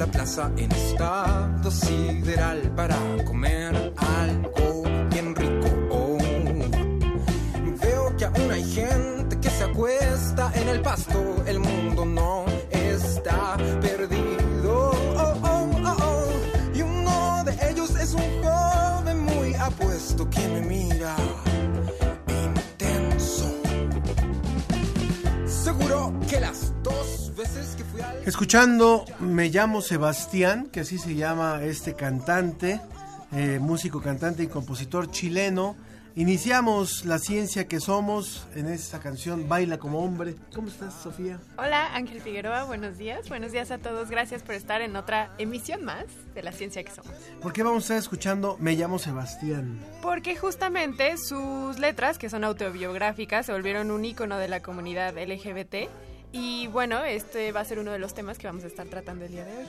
La plaza en estado sideral para comer algo bien rico. Veo que aún hay gente que se acuesta en el pasto. El mundo Escuchando Me llamo Sebastián, que así se llama este cantante, eh, músico, cantante y compositor chileno. Iniciamos la ciencia que somos en esta canción Baila como hombre. ¿Cómo estás, Sofía? Hola, Ángel Figueroa, buenos días. Buenos días a todos. Gracias por estar en otra emisión más de La Ciencia que Somos. ¿Por qué vamos a estar escuchando Me llamo Sebastián? Porque justamente sus letras, que son autobiográficas, se volvieron un icono de la comunidad LGBT. Y bueno, este va a ser uno de los temas que vamos a estar tratando el día de hoy.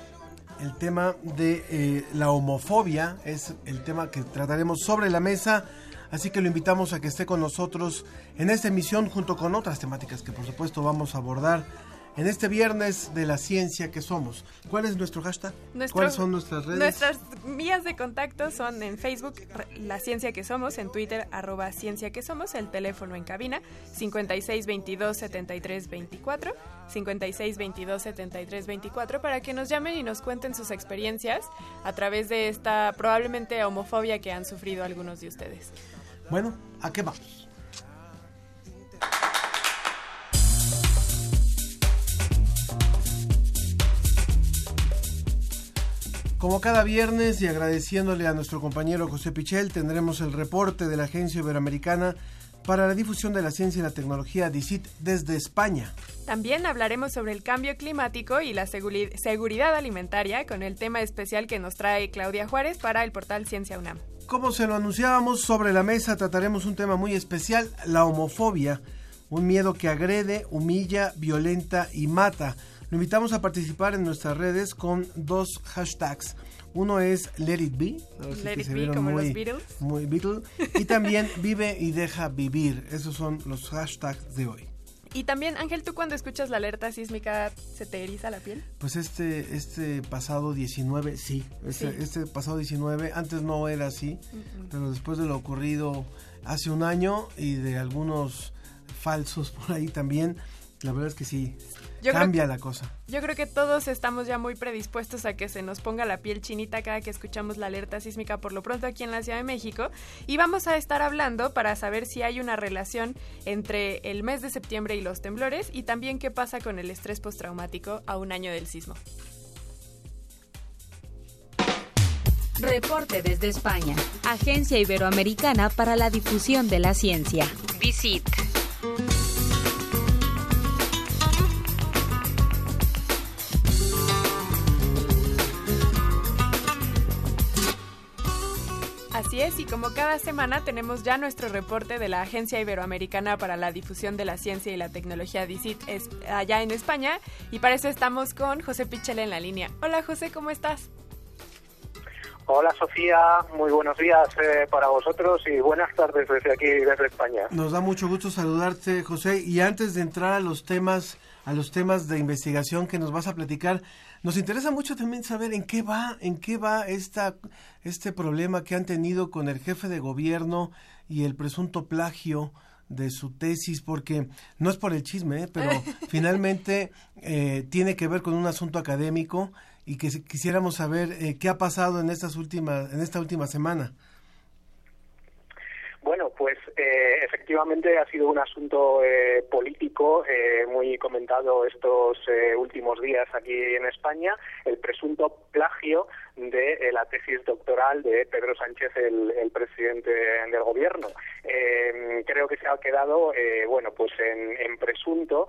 El tema de eh, la homofobia es el tema que trataremos sobre la mesa. Así que lo invitamos a que esté con nosotros en esta emisión junto con otras temáticas que por supuesto vamos a abordar en este viernes de la ciencia que somos. ¿Cuál es nuestro hashtag? Nuestro- ¿Cuáles son nuestras redes? Nuestras vías de contacto son en Facebook, La Ciencia que Somos, en Twitter, arroba Ciencia que Somos, el teléfono en cabina, 5622-7324, 5622-7324, para que nos llamen y nos cuenten sus experiencias a través de esta probablemente homofobia que han sufrido algunos de ustedes. Bueno, ¿a qué vamos? Como cada viernes y agradeciéndole a nuestro compañero José Pichel, tendremos el reporte de la Agencia Iberoamericana para la Difusión de la Ciencia y la Tecnología DICIT desde España. También hablaremos sobre el cambio climático y la seguri- seguridad alimentaria con el tema especial que nos trae Claudia Juárez para el portal Ciencia UNAM. Como se lo anunciábamos, sobre la mesa trataremos un tema muy especial, la homofobia, un miedo que agrede, humilla, violenta y mata. Lo invitamos a participar en nuestras redes con dos hashtags. Uno es Let It Be, Let It Be, como muy, los Beatles. muy Beatle, y también Vive y Deja Vivir. Esos son los hashtags de hoy. Y también, Ángel, ¿tú cuando escuchas la alerta sísmica se te eriza la piel? Pues este, este pasado 19, sí, este, Sí. este pasado 19, antes no era así, pero después de lo ocurrido hace un año y de algunos falsos por ahí también, la verdad es que sí, Yo cambia la cosa. Yo creo que todos estamos ya muy predispuestos a que se nos ponga la piel chinita cada que escuchamos la alerta sísmica por lo pronto aquí en la Ciudad de México y vamos a estar hablando para saber si hay una relación entre el mes de septiembre y los temblores y también qué pasa con el estrés postraumático a un año del sismo. Reporte desde España. Agencia Iberoamericana para la Difusión de la Ciencia. Visit. Así es, y como cada semana tenemos ya nuestro reporte de la Agencia Iberoamericana para la Difusión de la Ciencia y la Tecnología DICIT es allá en España y para eso estamos con José Pichel en la línea. Hola José, ¿cómo estás? Hola Sofía, muy buenos días eh, para vosotros y buenas tardes desde aquí, desde España. Nos da mucho gusto saludarte, José, y antes de entrar a los temas, a los temas de investigación que nos vas a platicar, nos interesa mucho también saber en qué va, en qué va esta, este problema que han tenido con el jefe de gobierno y el presunto plagio de su tesis, porque no es por el chisme, ¿eh? pero finalmente eh, tiene que ver con un asunto académico y que si- quisiéramos saber eh, qué ha pasado en estas últimas, en esta última semana. Bueno, pues eh, efectivamente ha sido un asunto eh, político eh, muy comentado estos eh, últimos días aquí en España, el presunto plagio de la tesis doctoral de Pedro Sánchez, el, presidente del gobierno. creo que se ha quedado, bueno, pues en, presunto,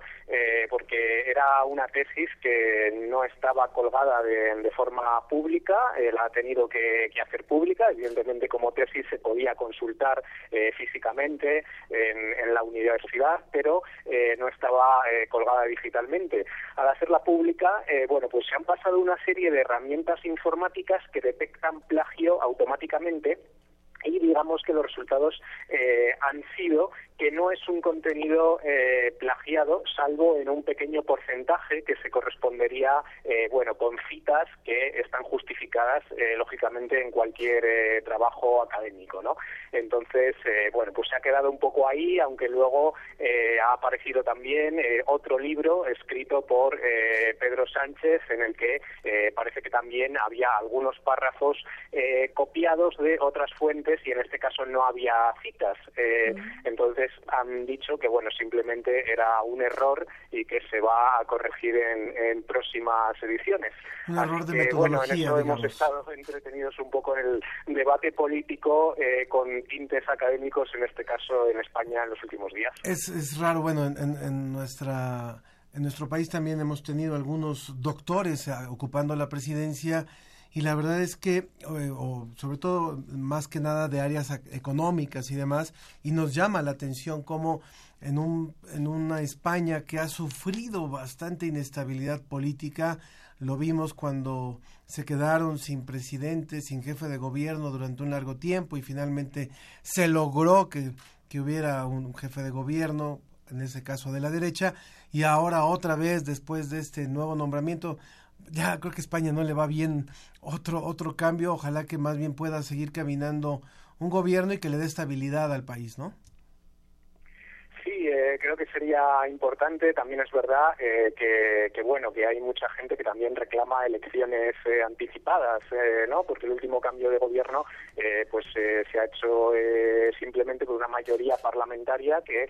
porque era una tesis que no estaba colgada de, forma pública, la ha tenido que, hacer pública, evidentemente como tesis se podía consultar físicamente en, la universidad, pero no estaba colgada digitalmente. Al hacerla pública, bueno, pues se han pasado una serie de herramientas informáticas que detectan plagio automáticamente y digamos que los resultados eh, han sido que no es un contenido eh, plagiado, salvo en un pequeño porcentaje que se correspondería, eh, bueno, con citas que están justificadas, eh, lógicamente, en cualquier trabajo académico, ¿no? Entonces, bueno, pues se ha quedado un poco ahí, aunque luego ha aparecido también otro libro escrito por Pedro Sánchez, en el que parece que también había algunos párrafos copiados de otras fuentes y en este caso no había citas. Entonces, han dicho que bueno simplemente era un error y que se va a corregir en, próximas ediciones. Un error de metodología, bueno, en eso hemos entretenidos un poco en el debate político eh, con tintes académicos, en este caso en España en los últimos días. Es, es raro, bueno, en, en nuestra en nuestro país también hemos tenido algunos doctores eh, ocupando la presidencia y la verdad es que, o, sobre todo más que nada de áreas económicas y demás, y nos llama la atención cómo en, un, en una España que ha sufrido bastante inestabilidad política, lo vimos cuando se quedaron sin presidente, sin jefe de gobierno durante un largo tiempo y finalmente se logró que, que hubiera un jefe de gobierno, en ese caso de la derecha, y ahora otra vez después de este nuevo nombramiento ya creo que España no le va bien otro otro cambio, ojalá que más bien pueda seguir caminando un gobierno y que le dé estabilidad al país, ¿no? Sí, eh, creo que sería importante. También es verdad eh, que, bueno, que hay mucha gente que también reclama elecciones eh, anticipadas, ¿no? Porque el último cambio de gobierno, pues se ha hecho simplemente por una mayoría parlamentaria que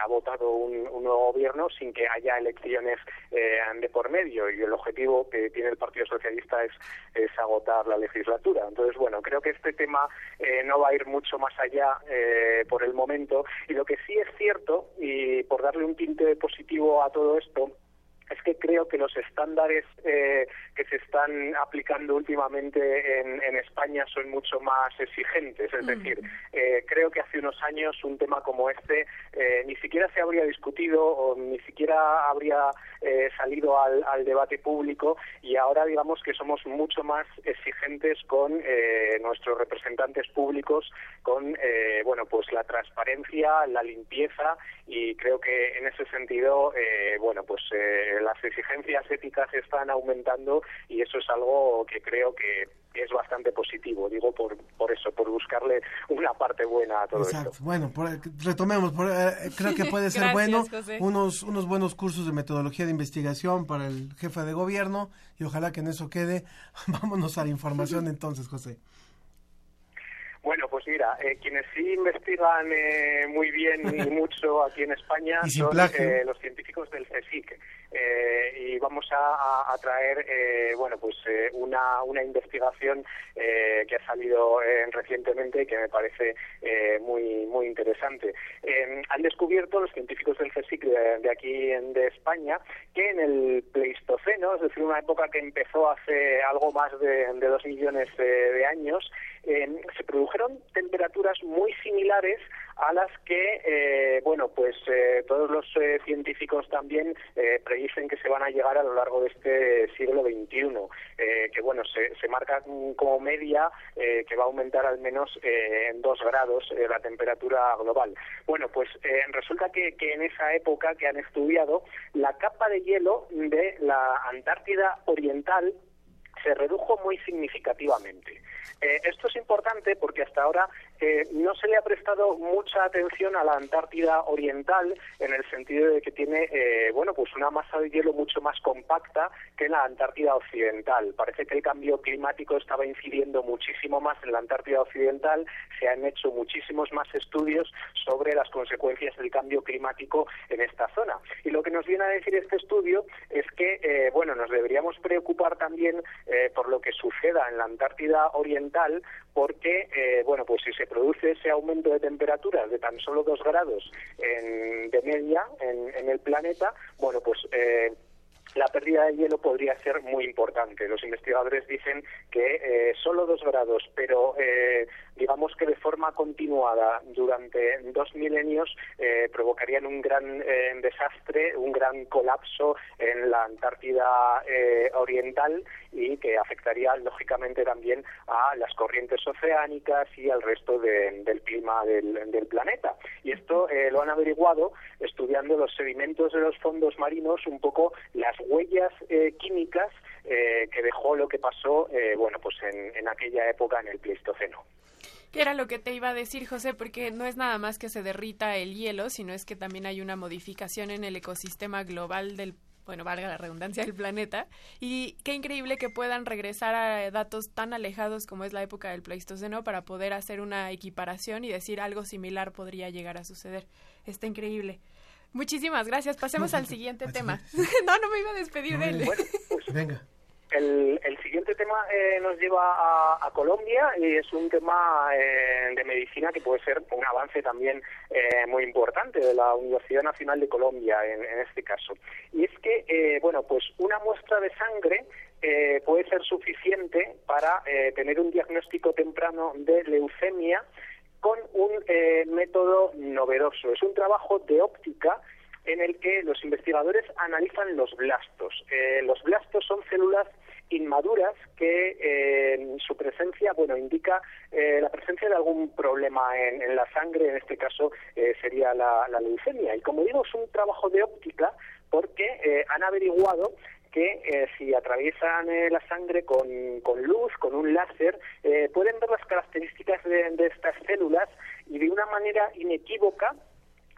ha votado un, nuevo gobierno sin que haya elecciones de por medio. Y el objetivo que tiene el Partido Socialista es, es agotar la legislatura. Entonces, bueno, creo que este tema no va a ir mucho más allá por el momento. Y lo que sí es cierto y por darle un tinte positivo a todo esto, es que creo que los estándares eh, que se están aplicando últimamente en, España son mucho más exigentes. Es decir, eh, creo que hace unos años un tema como este eh, ni siquiera se habría discutido o ni siquiera habría salido al, debate público y ahora digamos que somos mucho más exigentes con nuestros representantes públicos, con bueno pues la transparencia, la limpieza y creo que en ese sentido bueno pues las exigencias éticas están aumentando y eso es algo que creo que es bastante positivo, digo por, por eso, por buscarle una parte buena a todo Exacto. Bueno, retomemos, eh, creo que puede ser bueno unos, unos buenos cursos de metodología de investigación para el jefe de gobierno y ojalá que en eso quede. Vámonos a la información entonces, José. Pues mira, eh, quienes sí investigan eh, muy bien y mucho aquí en España son los científicos del CSIC. Eh, y vamos a, traer eh, bueno pues eh, una, una investigación que ha salido recientemente y que me parece muy muy interesante han descubierto los científicos del CSIC de, aquí de España que en el Pleistoceno es decir una época que empezó hace algo más de, de dos millones de años se produjeron temperaturas muy similares a las que, eh, bueno, pues eh, todos los eh, científicos también predicen que se van a llegar a lo largo de este siglo XXI, que, bueno, se, se marca como media que va a aumentar al menos en dos grados la temperatura global. Bueno, pues resulta que, que en esa época que han estudiado, la capa de hielo de la Antártida Oriental se redujo muy significativamente. Eh, esto es importante porque hasta ahora eh, no se le ha prestado mucha atención a la Antártida Oriental en el sentido de que tiene, eh, bueno, pues una masa de hielo mucho más compacta que la Antártida Occidental. Parece que el cambio climático estaba incidiendo muchísimo más en la Antártida Occidental, se han hecho muchísimos más estudios sobre las consecuencias del cambio climático en esta zona. Y lo que nos viene a decir este estudio es que, eh, bueno, nos deberíamos preocupar también eh, por lo que suceda en la Antártida Oriental, porque, eh, bueno, pues si se produce ese aumento de temperaturas de tan solo dos grados en, de media en, en el planeta, bueno, pues eh, la pérdida de hielo podría ser muy importante. Los investigadores dicen que eh, solo dos grados, pero eh, digamos que de forma continuada durante dos milenios eh, provocarían un gran eh, desastre, un gran colapso en la Antártida eh, Oriental y que afectaría lógicamente también a las corrientes oceánicas y al resto de- del clima del, planeta. Y esto eh, lo han averiguado estudiando los sedimentos de los fondos marinos, un poco las huellas eh, químicas eh, que dejó lo que pasó, bueno, pues en, en aquella época en el Pleistoceno. Que era lo que te iba a decir, José, porque no es nada más que se derrita el hielo, sino es que también hay una modificación en el ecosistema global del, bueno, valga la redundancia, del planeta. Y qué increíble que puedan regresar a datos tan alejados como es la época del Pleistoceno para poder hacer una equiparación y decir algo similar podría llegar a suceder. Está increíble. Muchísimas gracias. Pasemos al siguiente tema. no, no me iba a despedir de él. Venga. El, el siguiente tema eh, nos lleva a, a Colombia y es un tema eh, de medicina que puede ser un avance también eh, muy importante de la Universidad Nacional de Colombia en, este caso. Y es que, eh, bueno, pues una muestra de sangre eh, puede ser suficiente para eh, tener un diagnóstico temprano de leucemia con un eh, método novedoso. Es un trabajo de óptica en el que los investigadores analizan los blastos. Eh, los blastos son células inmaduras que eh, su presencia, bueno, indica eh, la presencia de algún problema en, en la sangre, en este caso eh, sería la, leucemia. Y como digo, es un trabajo de óptica porque eh, han averiguado que eh, si atraviesan eh, la sangre con, con luz, con un láser, eh, pueden ver las características de estas células y de una manera inequívoca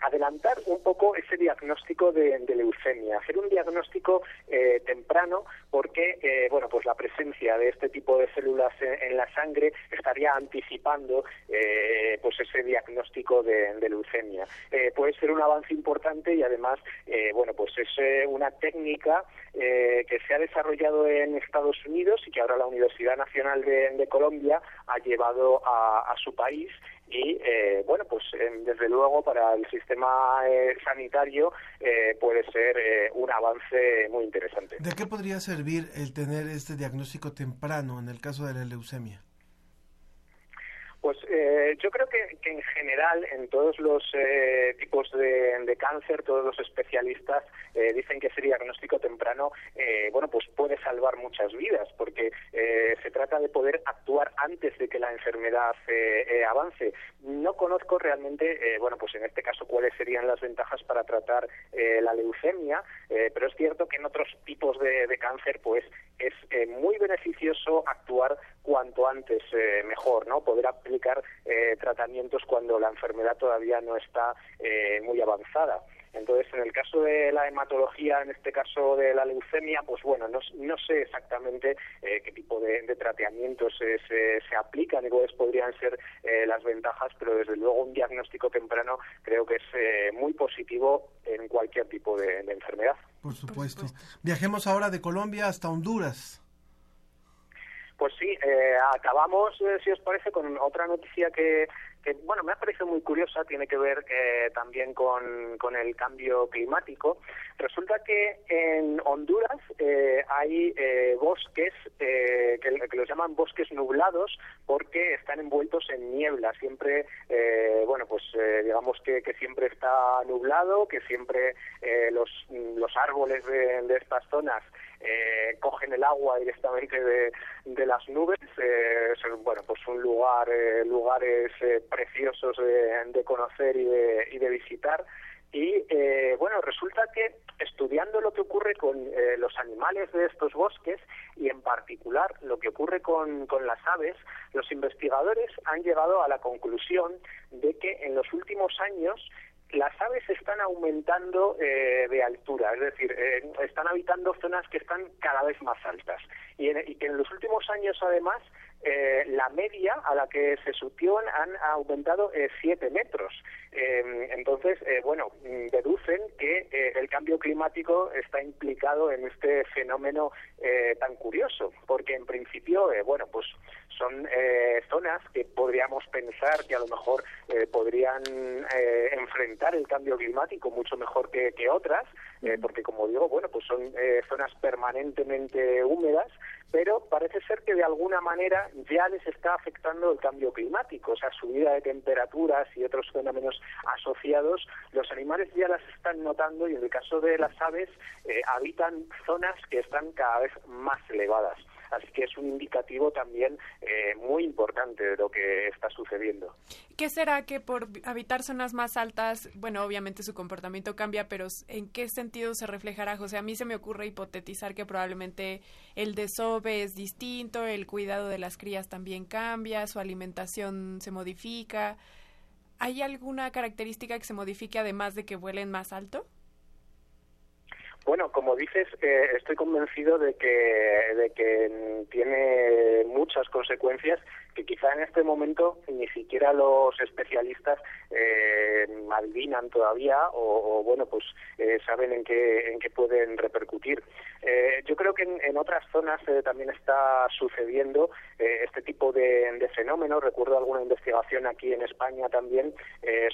adelantar un poco ese diagnóstico de, leucemia, hacer un diagnóstico eh, temprano porque eh, bueno pues la presencia de este tipo de células en, la sangre estaría anticipando eh, pues ese diagnóstico de, leucemia. Eh, puede ser un avance importante y además eh, bueno pues es una técnica que se ha desarrollado en Estados Unidos y que ahora la Universidad Nacional de, Colombia ha llevado a su país y eh, bueno pues eh, desde luego para el sistema eh, sanitario eh, puede ser eh, un avance muy interesante. ¿De qué podría servir el tener este diagnóstico temprano en el caso de la leucemia? Pues eh, yo creo que, en general en todos los eh, tipos de, cáncer, todos los especialistas eh, dicen que ese diagnóstico temprano, eh, bueno, pues puede salvar muchas vidas, porque eh, se trata de poder actuar antes de que la enfermedad eh, avance. No conozco realmente, bueno, pues en este caso cuáles serían las ventajas para tratar la leucemia, pero es cierto que en otros tipos de, cáncer, pues es muy beneficioso actuar cuanto antes mejor, ¿no? Poder eh, tratamientos cuando la enfermedad todavía no está eh, muy avanzada. Entonces, en el caso de la hematología, en este caso de la leucemia, pues bueno, no, no sé exactamente eh, qué tipo de, de tratamientos se, se, se, aplican y cuáles podrían ser eh, las ventajas, pero desde luego un diagnóstico temprano creo que es eh, muy positivo en cualquier tipo de, de enfermedad. Por supuesto. Por supuesto. Viajemos ahora de Colombia hasta Honduras. Pues sí, eh, acabamos, eh, si os parece, con otra noticia que, que, bueno, me ha parecido muy curiosa, tiene que ver eh, también con, con, el cambio climático. Resulta que en Honduras eh, hay bosques que, que, los llaman bosques nublados porque están envueltos en niebla. Siempre, eh, bueno, pues digamos que, que, siempre está nublado, que siempre los, los árboles de, estas zonas eh, cogen el agua directamente de, de las nubes. Eh, son, bueno, pues un lugar, eh, lugares preciosos de, conocer y de, y de visitar. Y eh, bueno, resulta que estudiando lo que ocurre con eh, los animales de estos bosques y en particular lo que ocurre con, las aves, los investigadores han llegado a la conclusión de que en los últimos años las aves están aumentando eh, de altura, es decir, eh, están habitando zonas que están cada vez más altas y, y que en los últimos años además eh, la media a la que se supieron han aumentado 7 metros. Eh, entonces, eh, bueno, mm, deducen que el cambio climático está implicado en este fenómeno tan curioso, porque en principio, bueno, pues son zonas que podríamos pensar que a lo mejor podrían enfrentar el cambio climático mucho mejor que, que otras, porque como digo, bueno, pues son zonas permanentemente húmedas, pero parece ser que de alguna manera ya les está afectando el cambio climático, o sea, subida de temperaturas y otros fenómenos asociados, los animales ya las están notando y en el caso de las aves eh, habitan zonas que están cada vez más elevadas. Así que es un indicativo también eh, muy importante de lo que está sucediendo. ¿Qué será que por habitar zonas más altas, bueno, obviamente su comportamiento cambia, pero ¿en qué sentido se reflejará, José? A mí se me ocurre hipotetizar que probablemente el desove es distinto, el cuidado de las crías también cambia, su alimentación se modifica. ¿Hay alguna característica que se modifique además de que vuelen más alto? Bueno, como dices, eh, estoy convencido de que, de que tiene muchas consecuencias que quizá en este momento ni siquiera los especialistas eh, adivinan todavía o, bueno pues eh, saben en qué en qué pueden repercutir. Eh, yo creo que en, otras zonas eh, también está sucediendo este tipo de, de fenómenos. Recuerdo alguna investigación aquí en España también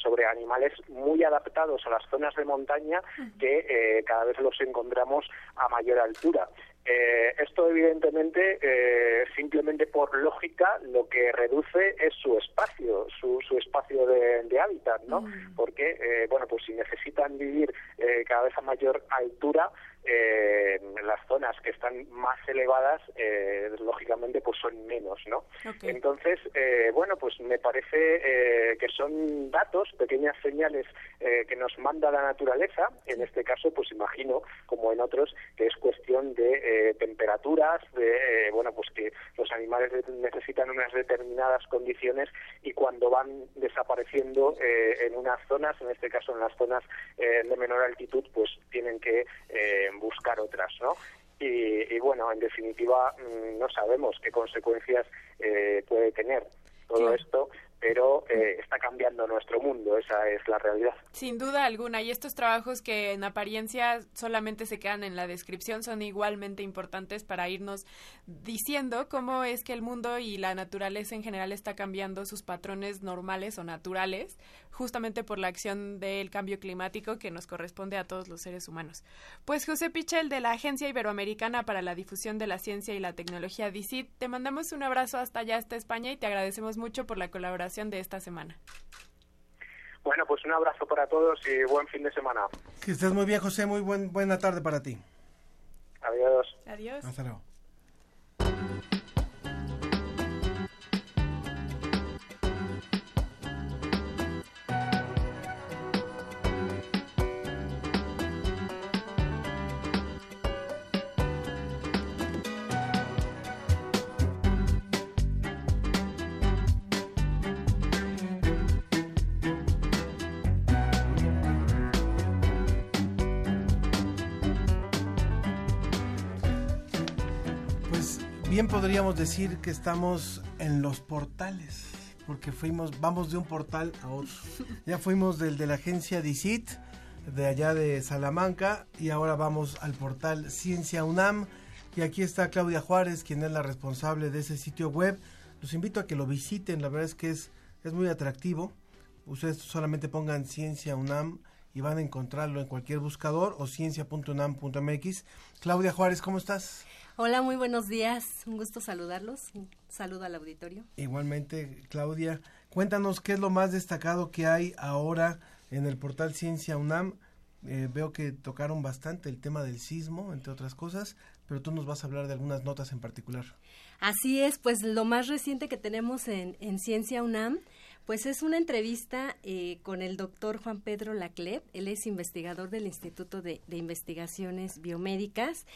sobre animales muy adaptados a las zonas de montaña que cada vez los encontramos a mayor altura eh, esto evidentemente, eh, simplemente por lógica, lo que reduce es su espacio, su, su espacio de, hábitat, ¿no? Mm. Porque, eh, bueno, pues si necesitan vivir cada vez a mayor altura, eh, las zonas que están más elevadas, eh, lógicamente, pues son menos, ¿no? Entonces, eh, bueno, pues me parece eh, que son datos, pequeñas señales eh, que nos manda la naturaleza. En este caso, pues imagino, como en otros, que es cuestión de temperaturas, de, bueno, pues que los animales necesitan unas determinadas condiciones y cuando van desapareciendo en unas zonas, en este caso en las zonas de menor altitud, pues tienen que buscar otras, ¿no? Y, bueno, en definitiva, mm, no sabemos qué consecuencias eh, puede tener todo esto pero eh, está cambiando nuestro mundo, esa es la realidad. Sin duda alguna, y estos trabajos que en apariencia solamente se quedan en la descripción son igualmente importantes para irnos diciendo cómo es que el mundo y la naturaleza en general está cambiando sus patrones normales o naturales, justamente por la acción del cambio climático que nos corresponde a todos los seres humanos. Pues José Pichel de la Agencia Iberoamericana para la Difusión de la Ciencia y la Tecnología DICIT, te mandamos un abrazo hasta allá, hasta España, y te agradecemos mucho por la colaboración de esta semana. Bueno, pues un abrazo para todos y buen fin de semana. Que estés muy bien, José. Muy buen, buena tarde para ti. Adiós. Adiós. Hasta luego. Bien podríamos decir que estamos en los portales, porque fuimos, vamos de un portal a otro. Ya fuimos del de la agencia DICIT, de allá de Salamanca, y ahora vamos al portal Ciencia UNAM. Y aquí está Claudia Juárez, quien es la responsable de ese sitio web. Los invito a que lo visiten, la verdad es que es, es muy atractivo. Ustedes solamente pongan Ciencia UNAM y van a encontrarlo en cualquier buscador o ciencia.unam.mx. Claudia Juárez, ¿cómo estás? Hola, muy buenos días. Un gusto saludarlos. Un saludo al auditorio. Igualmente, Claudia, cuéntanos qué es lo más destacado que hay ahora en el portal Ciencia UNAM. Eh, veo que tocaron bastante el tema del sismo, entre otras cosas, pero tú nos vas a hablar de algunas notas en particular. Así es, pues lo más reciente que tenemos en, en Ciencia UNAM, pues es una entrevista eh, con el doctor Juan Pedro Lacleb, él es investigador del Instituto de, de Investigaciones Biomédicas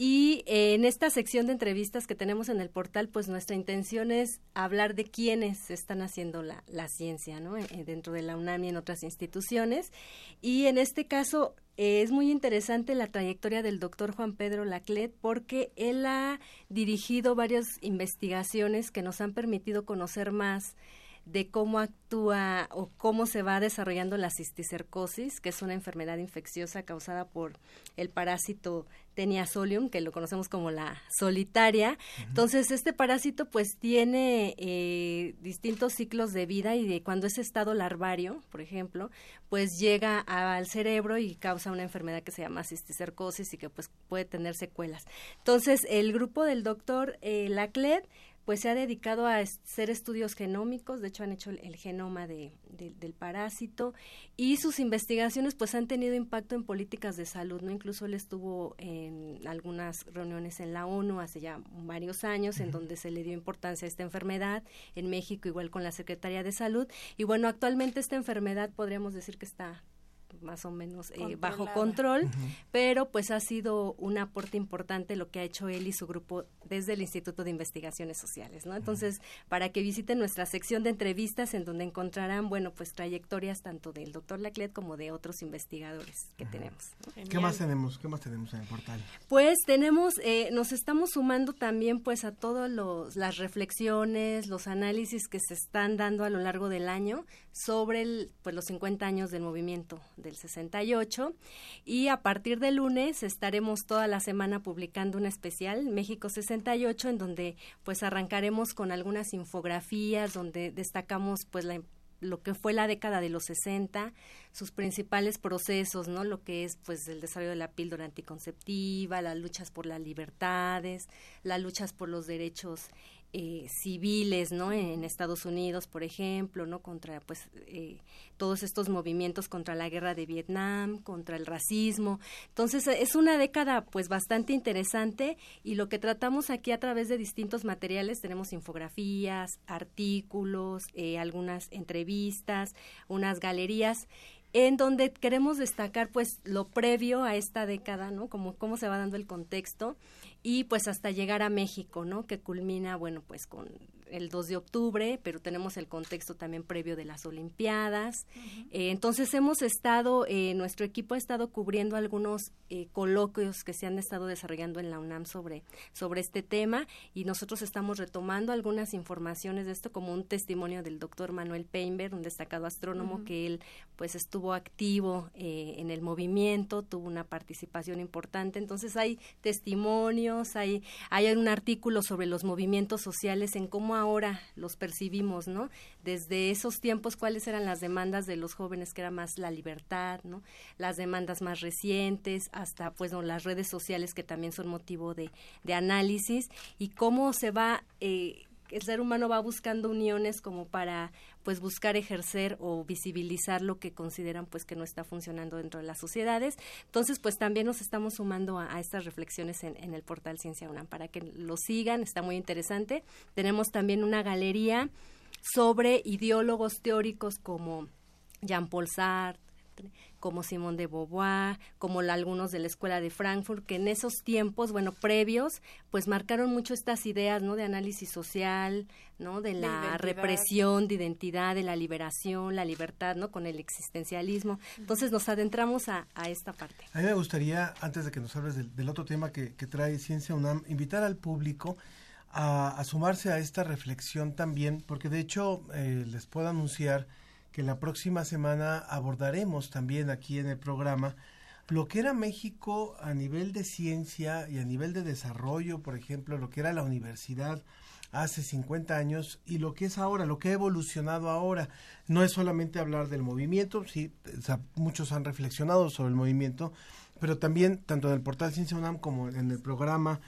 Y eh, en esta sección de entrevistas que tenemos en el portal, pues nuestra intención es hablar de quiénes están haciendo la, ciencia, ¿no? Eh, dentro de la UNAM y en otras instituciones. Y en este caso eh, es muy interesante la trayectoria del doctor Juan Pedro Laclet porque él ha dirigido varias investigaciones que nos han permitido conocer más de cómo actúa o cómo se va desarrollando la cisticercosis, que es una enfermedad infecciosa causada por el parásito Tenia solium, que lo conocemos como la solitaria. Entonces, este parásito pues tiene eh, distintos ciclos de vida y de cuando es estado larvario, por ejemplo, pues llega al cerebro y causa una enfermedad que se llama cisticercosis y que pues puede tener secuelas. Entonces, el grupo del doctor eh, Laclet pues se ha dedicado a hacer estudios genómicos, de hecho han hecho el, genoma de, del parásito y sus investigaciones pues han tenido impacto en políticas de salud, ¿no? Incluso él estuvo en algunas reuniones en la ONU hace ya varios años en donde se le dio importancia a esta enfermedad, en México igual con la Secretaría de Salud y bueno, actualmente esta enfermedad podríamos decir que está más o menos eh, bajo control, pero pues ha sido un aporte importante lo que ha hecho él y su grupo desde el Instituto de Investigaciones Sociales, ¿no? Entonces, para que visiten nuestra sección de entrevistas en donde encontrarán, bueno, pues trayectorias tanto del doctor Laclet como de otros investigadores que tenemos. ¿Qué más tenemos? ¿Qué más tenemos en el portal? Pues tenemos, eh, nos estamos sumando también pues a todas las reflexiones, los análisis que se están dando a lo largo del año sobre el, pues los 50 años del movimiento del 68 y a partir del lunes estaremos toda la semana publicando un especial México 68 en donde pues arrancaremos con algunas infografías donde destacamos pues la lo que fue la década de los 60, sus principales procesos, ¿no? Lo que es pues el desarrollo de la píldora anticonceptiva, las luchas por las libertades, las luchas por los derechos eh, civiles, ¿no? En, Estados Unidos, por ejemplo, ¿no? Contra, pues, eh, todos estos movimientos contra la guerra de Vietnam, contra el racismo. Entonces, es una década, pues, bastante interesante y lo que tratamos aquí a través de distintos materiales, tenemos infografías, artículos, eh, algunas entrevistas, unas galerías en donde queremos destacar pues lo previo a esta década, ¿no? Como cómo se va dando el contexto y pues hasta llegar a México, ¿no? Que culmina, bueno, pues con el 2 de octubre, pero tenemos el contexto también previo de las Olimpiadas. Eh, entonces hemos estado, eh, nuestro equipo ha estado cubriendo algunos eh, coloquios que se han estado desarrollando en la UNAM sobre, sobre este tema y nosotros estamos retomando algunas informaciones de esto como un testimonio del doctor Manuel Peinberg, un destacado astrónomo que él pues estuvo activo en el movimiento, tuvo una participación importante. Entonces hay testimonios, hay, hay un artículo sobre los movimientos sociales en cómo ahora los percibimos, ¿no? Desde esos tiempos, cuáles eran las demandas de los jóvenes, que era más la libertad, ¿no? Las demandas más recientes, hasta, pues, las redes sociales que también son motivo de, de análisis y cómo se va... Eh, el ser humano va buscando uniones como para pues buscar ejercer o visibilizar lo que consideran pues que no está funcionando dentro de las sociedades. Entonces pues también nos estamos sumando a, estas reflexiones en, en, el portal Ciencia UNAM para que lo sigan, está muy interesante. Tenemos también una galería sobre ideólogos teóricos como Jean-Paul Sartre, como Simón de Beauvoir, como algunos de la Escuela de Frankfurt, que en esos tiempos, bueno, previos, pues marcaron mucho estas ideas, ¿no? De análisis social, ¿no? De la represión, de identidad, de la liberación, la libertad, ¿no? Con el existencialismo. Entonces nos adentramos a, esta parte. A mí me gustaría, antes de que nos hables del, otro tema que, trae Ciencia UNAM, invitar al público a, sumarse a esta reflexión también, porque de hecho eh, les puedo anunciar que la próxima semana abordaremos también aquí en el programa lo que era México a nivel de ciencia y a nivel de desarrollo, por ejemplo, lo que era la universidad hace 50 años y lo que es ahora, lo que ha evolucionado ahora. No es solamente hablar del movimiento, sí, muchos han reflexionado sobre el movimiento, pero también tanto en el portal Ciencia UNAM como en el programa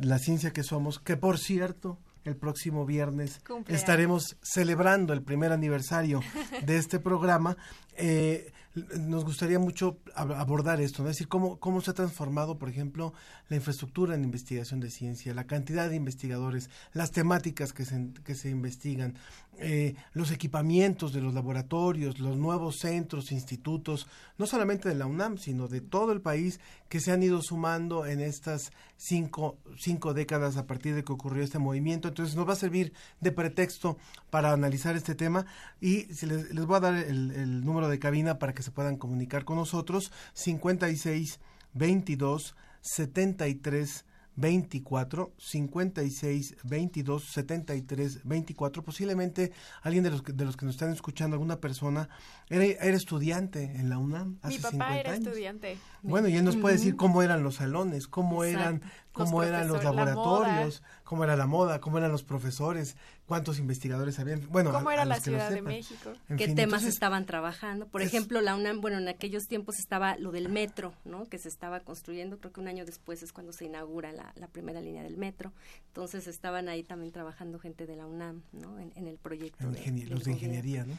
La Ciencia que Somos, que por cierto, el próximo viernes estaremos celebrando el primer aniversario de este programa. eh, nos gustaría mucho abordar esto, ¿no? es decir, cómo, cómo se ha transformado, por ejemplo, la infraestructura en investigación de ciencia, la cantidad de investigadores, las temáticas que se, que se investigan, eh, los equipamientos de los laboratorios, los nuevos centros, institutos, no solamente de la UNAM, sino de todo el país, que se han ido sumando en estas cinco, cinco décadas a partir de que ocurrió este movimiento. Entonces nos va a servir de pretexto para analizar este tema y les, les voy a dar el, el número de cabina para que se puedan comunicar con nosotros, 56 22 73 24 56 22 73 24 posiblemente alguien de los que, de los que nos están escuchando alguna persona era, era estudiante en la UNAM hace Mi papá 50 era años. estudiante. Bueno, y él nos puede decir cómo eran los salones, cómo eran, cómo Los eran los la laboratorios, cómo era la moda, cómo eran los profesores, cuántos investigadores habían. Bueno, ¿Cómo a- era a la los que lo Ciudad de. México? En qué fin, temas entonces, estaban trabajando. Por es- ejemplo, la UNAM, bueno, en aquellos tiempos estaba lo del metro, ¿no? Que se estaba construyendo, creo que un año después es cuando se inaugura la, la primera línea del metro. Entonces estaban ahí también trabajando gente de la UNAM, ¿no? En, en el proyecto. en de- los de gobierno. ingeniería, ¿no?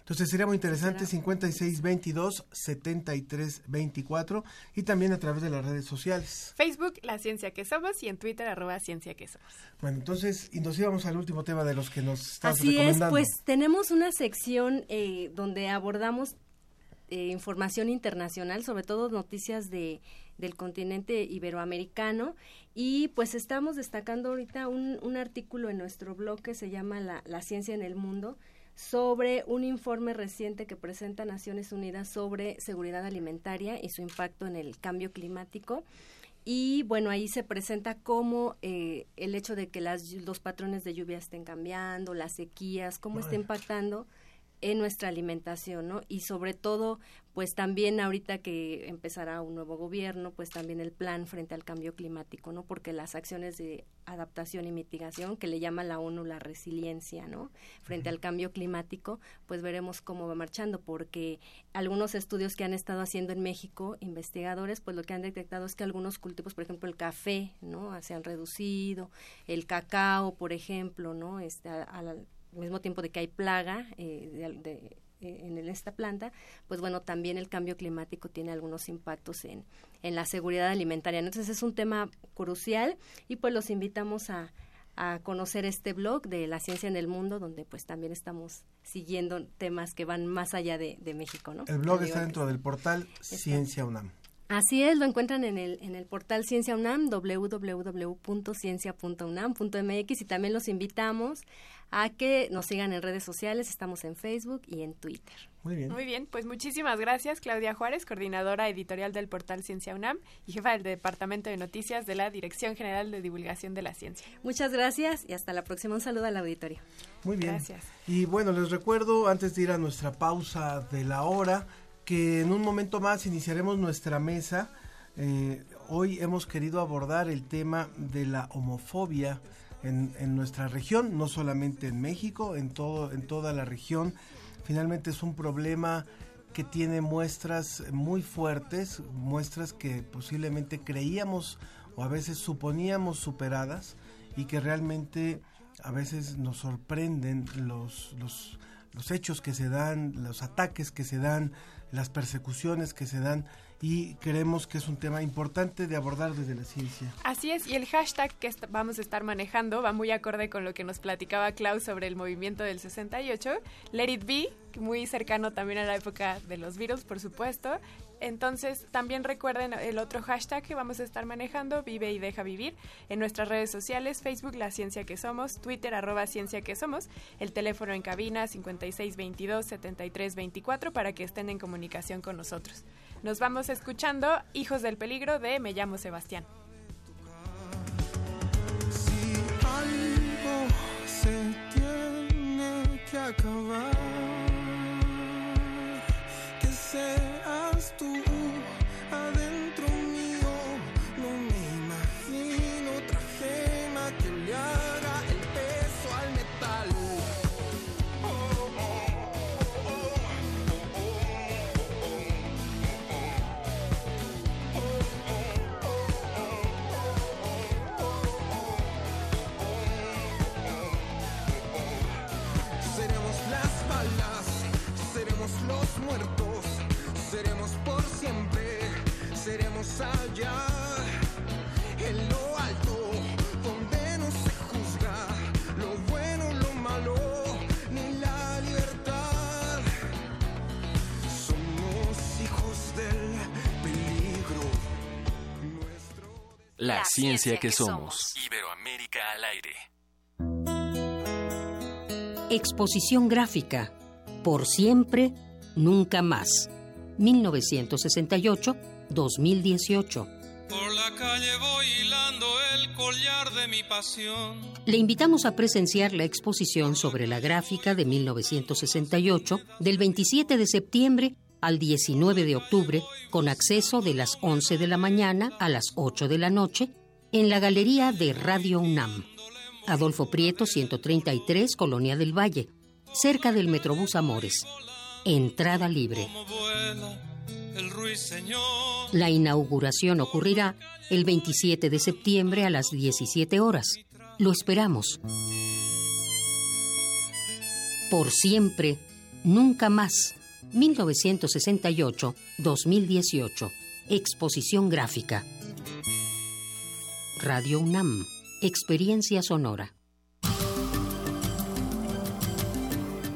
Entonces sería muy interesante Será- 56 22 73 24 y también a través de las redes sociales. Facebook, La Ciencia que Somos, y en Twitter, arroba Ciencia que Somos. Bueno, entonces, y nos íbamos al último tema de los que nos estabas Así es, recomendando. pues tenemos una sección eh, donde abordamos eh, información internacional, sobre todo noticias de del continente iberoamericano y pues estamos destacando ahorita un, un artículo en nuestro blog que se llama la, la ciencia en el mundo sobre un informe reciente que presenta Naciones Unidas sobre seguridad alimentaria y su impacto en el cambio climático. Y bueno, ahí se presenta cómo eh, el hecho de que las, los patrones de lluvia estén cambiando, las sequías, cómo está impactando en nuestra alimentación, ¿no? Y sobre todo, pues también ahorita que empezará un nuevo gobierno, pues también el plan frente al cambio climático, ¿no? Porque las acciones de adaptación y mitigación, que le llama la ONU la resiliencia, ¿no? Frente al cambio climático, pues veremos cómo va marchando, porque algunos estudios que han estado haciendo en México, investigadores, pues lo que han detectado es que algunos cultivos, por ejemplo, el café, ¿no? Se han reducido, el cacao, por ejemplo, ¿no? Este, al mismo tiempo de que hay plaga eh, de- de- eh, en el- esta planta, pues bueno, también el cambio climático tiene algunos impactos en, en la seguridad alimentaria. Entonces es un tema crucial y pues los invitamos a, a conocer este blog de la ciencia en el mundo, donde pues también estamos siguiendo temas que van más allá de, de México, ¿no? El blog está dentro del portal Ciencia UNAM. Así es, lo encuentran en el, en el portal Ciencia UNAM, www.ciencia.unam.mx y también los invitamos a que nos sigan en redes sociales, estamos en Facebook y en Twitter. Muy bien. Muy bien, pues muchísimas gracias Claudia Juárez, coordinadora editorial del portal Ciencia UNAM y jefa del Departamento de Noticias de la Dirección General de Divulgación de la Ciencia. Muchas gracias y hasta la próxima. Un saludo al auditorio. Muy bien. Gracias. Y bueno, les recuerdo, antes de ir a nuestra pausa de la hora, que en un momento más iniciaremos nuestra mesa. Eh, hoy hemos querido abordar el tema de la homofobia en, en nuestra región, no solamente en México, en, todo, en toda la región. Finalmente es un problema que tiene muestras muy fuertes, muestras que posiblemente creíamos o a veces suponíamos superadas y que realmente a veces nos sorprenden los, los, los hechos que se dan, los ataques que se dan, las persecuciones que se dan y creemos que es un tema importante de abordar desde la ciencia. Así es, y el hashtag que vamos a estar manejando va muy acorde con lo que nos platicaba Klaus sobre el movimiento del 68, Let It Be, muy cercano también a la época de los Beatles, por supuesto. Entonces, también recuerden el otro hashtag que vamos a estar manejando, Vive y Deja Vivir, en nuestras redes sociales, Facebook La Ciencia que Somos, Twitter arroba Ciencia que Somos, el teléfono en cabina 5622-7324 para que estén en comunicación con nosotros. Nos vamos escuchando Hijos del Peligro de Me llamo Sebastián. algo se tiene que acabar. Que seas tú allá, en lo alto, donde no se juzga lo bueno, lo malo, ni la libertad. Somos hijos del peligro. Nuestro... La, ciencia, que somos. Iberoamérica al aire. Exposición gráfica. Por siempre, nunca más. 1968 1968-2018. Por la calle voy hilando el collar de mi pasión. Le invitamos a presenciar la exposición sobre la gráfica de 1968 del 27 de septiembre al 19 de octubre con acceso de las 11 de la mañana a las 8 de la noche en la Galería de Radio UNAM. Adolfo Prieto, 133, Colonia del Valle, cerca del Metrobús Amores. Entrada libre. La inauguración ocurrirá el 27 de septiembre a las 17 horas. Lo esperamos. Por siempre, nunca más. 1968-2018. Exposición gráfica. Radio UNAM. Experiencia sonora.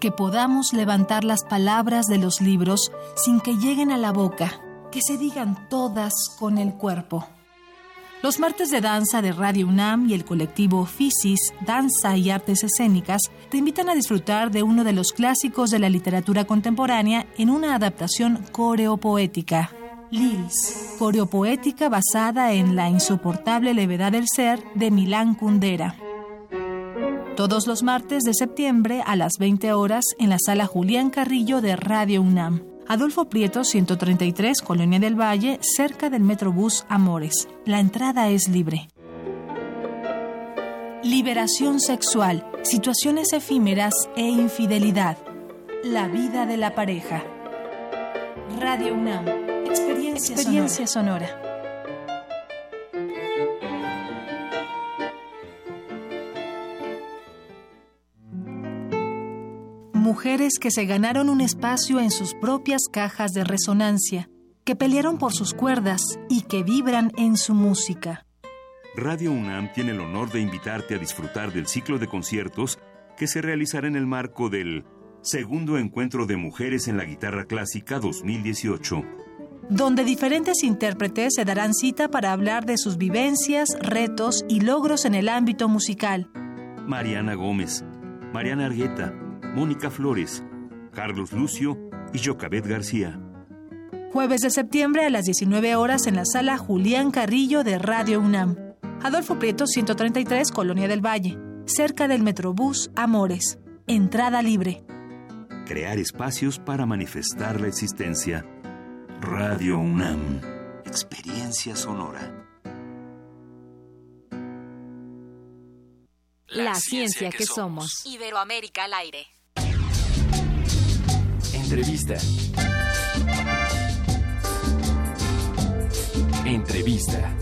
Que podamos levantar las palabras de los libros sin que lleguen a la boca, que se digan todas con el cuerpo. Los martes de danza de Radio UNAM y el colectivo Fisis, Danza y Artes Escénicas te invitan a disfrutar de uno de los clásicos de la literatura contemporánea en una adaptación coreopoética. Lils, coreopoética basada en La insoportable levedad del ser de Milán Kundera todos los martes de septiembre a las 20 horas en la sala Julián Carrillo de Radio UNAM. Adolfo Prieto, 133, Colonia del Valle, cerca del Metrobús Amores. La entrada es libre. Liberación sexual, situaciones efímeras e infidelidad. La vida de la pareja. Radio UNAM. Experiencia, sonora. Mujeres que se ganaron un espacio en sus propias cajas de resonancia, que pelearon por sus cuerdas y que vibran en su música. Radio UNAM tiene el honor de invitarte a disfrutar del ciclo de conciertos que se realizará en el marco del Segundo Encuentro de Mujeres en la Guitarra Clásica 2018 donde diferentes intérpretes se darán cita para hablar de sus vivencias, retos y logros en el ámbito musical. Mariana Gómez, Mariana Argueta, Mónica Flores, Carlos Lucio y Jocabet García. Jueves de septiembre a las 19 horas en la sala Julián Carrillo de Radio UNAM. Adolfo Prieto 133, Colonia del Valle, cerca del Metrobús Amores. Entrada libre. Crear espacios para manifestar la existencia. Radio UNAM. Experiencia sonora. La, ciencia, que, somos. Iberoamérica al aire. Entrevista. Entrevista.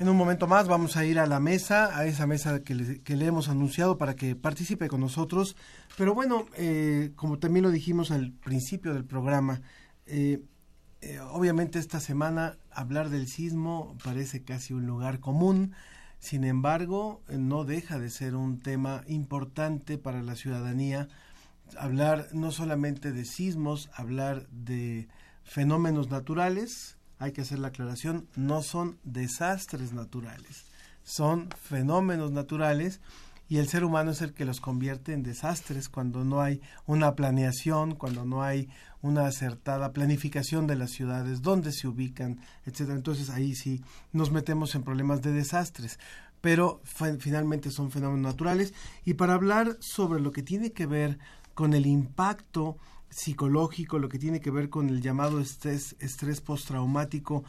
En un momento más vamos a ir a la mesa, a esa mesa que le, hemos anunciado para que participe con nosotros. Pero bueno, eh, como también lo dijimos al principio del programa, eh, eh, obviamente esta semana hablar del sismo parece casi un lugar común. Sin embargo, no deja de ser un tema importante para la ciudadanía hablar no solamente de sismos, hablar de fenómenos naturales, hay que hacer la aclaración, no son desastres naturales, son fenómenos naturales y el ser humano es el que los convierte en desastres cuando no hay una planeación, cuando no hay una acertada planificación de las ciudades, dónde se ubican, etcétera. Entonces ahí sí nos metemos en problemas de desastres, pero finalmente son fenómenos naturales y para hablar sobre lo que tiene que ver con el impacto psicológico, lo que tiene que ver con el llamado estrés, estrés postraumático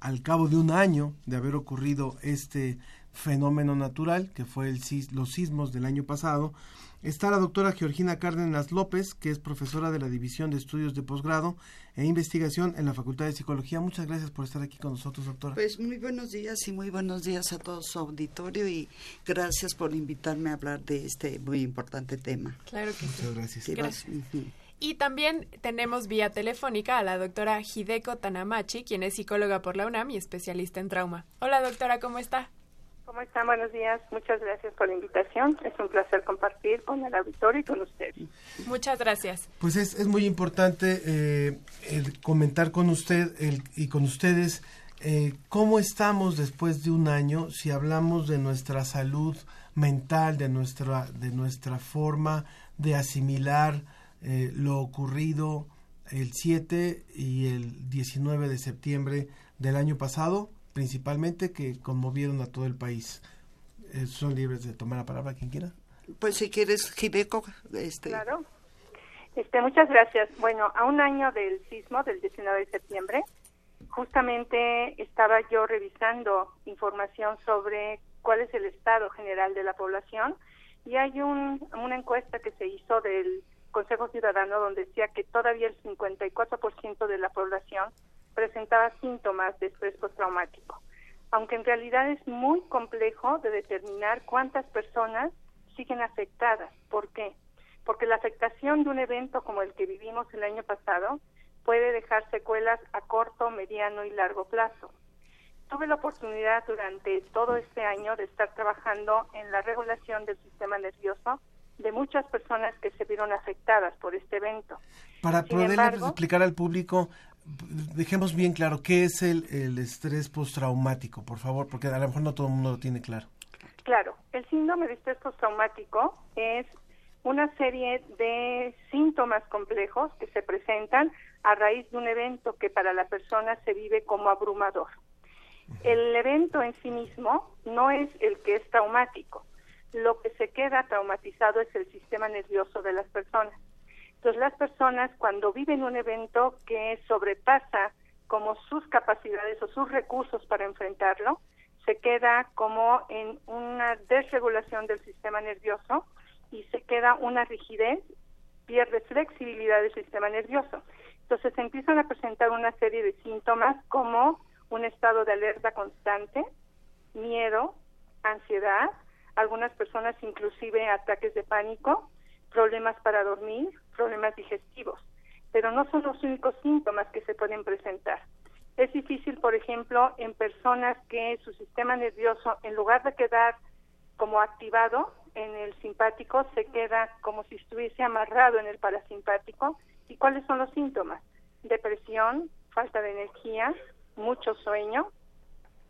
al cabo de un año de haber ocurrido este fenómeno natural, que fue el, los sismos del año pasado. Está la doctora Georgina Cárdenas López, que es profesora de la División de Estudios de Posgrado e Investigación en la Facultad de Psicología. Muchas gracias por estar aquí con nosotros, doctora. Pues muy buenos días y muy buenos días a todo su auditorio y gracias por invitarme a hablar de este muy importante tema. Claro que Muchas gracias. gracias. Y también tenemos vía telefónica a la doctora Hideko Tanamachi, quien es psicóloga por la UNAM y especialista en trauma. Hola doctora, ¿cómo está? ¿Cómo están? Buenos días. Muchas gracias por la invitación. Es un placer compartir con el auditorio y con usted. Muchas gracias. Pues es, es muy importante eh, el comentar con usted el, y con ustedes eh, cómo estamos después de un año, si hablamos de nuestra salud mental, de nuestra, de nuestra forma de asimilar eh, lo ocurrido el 7 y el 19 de septiembre del año pasado principalmente que conmovieron a todo el país. Eh, son libres de tomar la palabra quien quiera. Pues si quieres, Jibeco. Este... Claro. Este, muchas gracias. Bueno, a un año del sismo del 19 de septiembre, justamente estaba yo revisando información sobre cuál es el estado general de la población y hay un, una encuesta que se hizo del Consejo Ciudadano donde decía que todavía el 54% de la población presentaba síntomas de estrés postraumático, aunque en realidad es muy complejo de determinar cuántas personas siguen afectadas. ¿Por qué? Porque la afectación de un evento como el que vivimos el año pasado puede dejar secuelas a corto, mediano y largo plazo. Tuve la oportunidad durante todo este año de estar trabajando en la regulación del sistema nervioso de muchas personas que se vieron afectadas por este evento. Para poder explicar al público, dejemos bien claro qué es el, el estrés postraumático, por favor, porque a lo mejor no todo el mundo lo tiene claro. Claro, el síndrome de estrés postraumático es una serie de síntomas complejos que se presentan a raíz de un evento que para la persona se vive como abrumador. El evento en sí mismo no es el que es traumático. Lo que se queda traumatizado es el sistema nervioso de las personas. Entonces las personas cuando viven un evento que sobrepasa como sus capacidades o sus recursos para enfrentarlo, se queda como en una desregulación del sistema nervioso y se queda una rigidez, pierde flexibilidad del sistema nervioso. Entonces empiezan a presentar una serie de síntomas como un estado de alerta constante, miedo, ansiedad, algunas personas inclusive ataques de pánico, problemas para dormir, problemas digestivos, pero no son los únicos síntomas que se pueden presentar. Es difícil, por ejemplo, en personas que su sistema nervioso, en lugar de quedar como activado en el simpático, se queda como si estuviese amarrado en el parasimpático. ¿Y cuáles son los síntomas? Depresión, falta de energía, mucho sueño,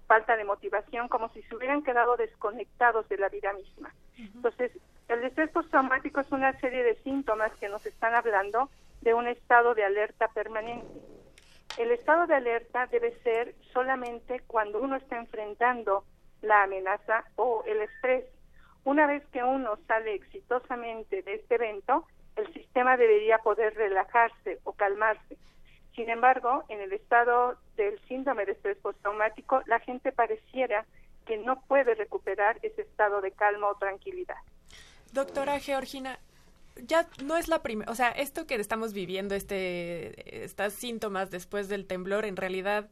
falta de motivación, como si se hubieran quedado desconectados de la vida misma. Entonces, el estrés postraumático es una serie de síntomas que nos están hablando de un estado de alerta permanente. El estado de alerta debe ser solamente cuando uno está enfrentando la amenaza o el estrés. Una vez que uno sale exitosamente de este evento, el sistema debería poder relajarse o calmarse. Sin embargo, en el estado del síndrome de estrés postraumático, la gente pareciera que no puede recuperar ese estado de calma o tranquilidad. Doctora Georgina, ya no es la primera, o sea, esto que estamos viviendo, este, estas síntomas después del temblor, en realidad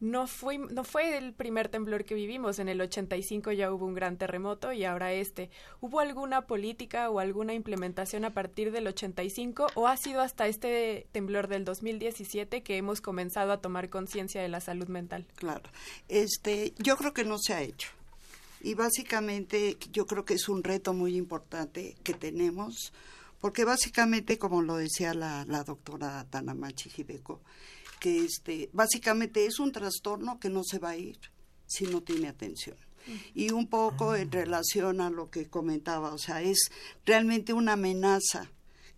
no fue, no fue el primer temblor que vivimos. En el 85 ya hubo un gran terremoto y ahora este. ¿Hubo alguna política o alguna implementación a partir del 85 o ha sido hasta este temblor del 2017 que hemos comenzado a tomar conciencia de la salud mental? Claro. Este, yo creo que no se ha hecho. Y básicamente yo creo que es un reto muy importante que tenemos, porque básicamente, como lo decía la, la doctora Tanamachi Jibeco, que este, básicamente es un trastorno que no se va a ir si no tiene atención. Y un poco en relación a lo que comentaba, o sea, es realmente una amenaza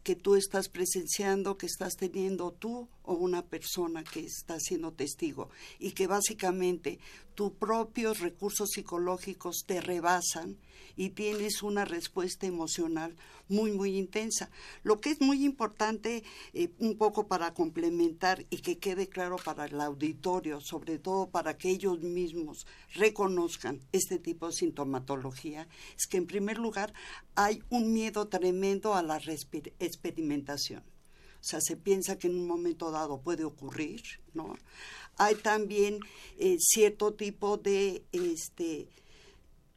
que tú estás presenciando, que estás teniendo tú o una persona que está siendo testigo y que básicamente tus propios recursos psicológicos te rebasan y tienes una respuesta emocional muy, muy intensa. Lo que es muy importante, eh, un poco para complementar y que quede claro para el auditorio, sobre todo para que ellos mismos reconozcan este tipo de sintomatología, es que en primer lugar hay un miedo tremendo a la experimentación. O sea, se piensa que en un momento dado puede ocurrir, ¿no? Hay también eh, cierto tipo de este,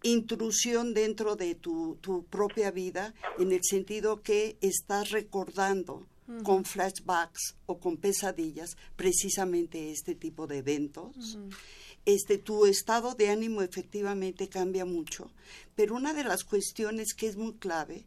intrusión dentro de tu, propia vida, en el sentido que estás recordando con flashbacks o con pesadillas precisamente este tipo de eventos. Este, tu estado de ánimo efectivamente cambia mucho, pero una de las cuestiones que es muy clave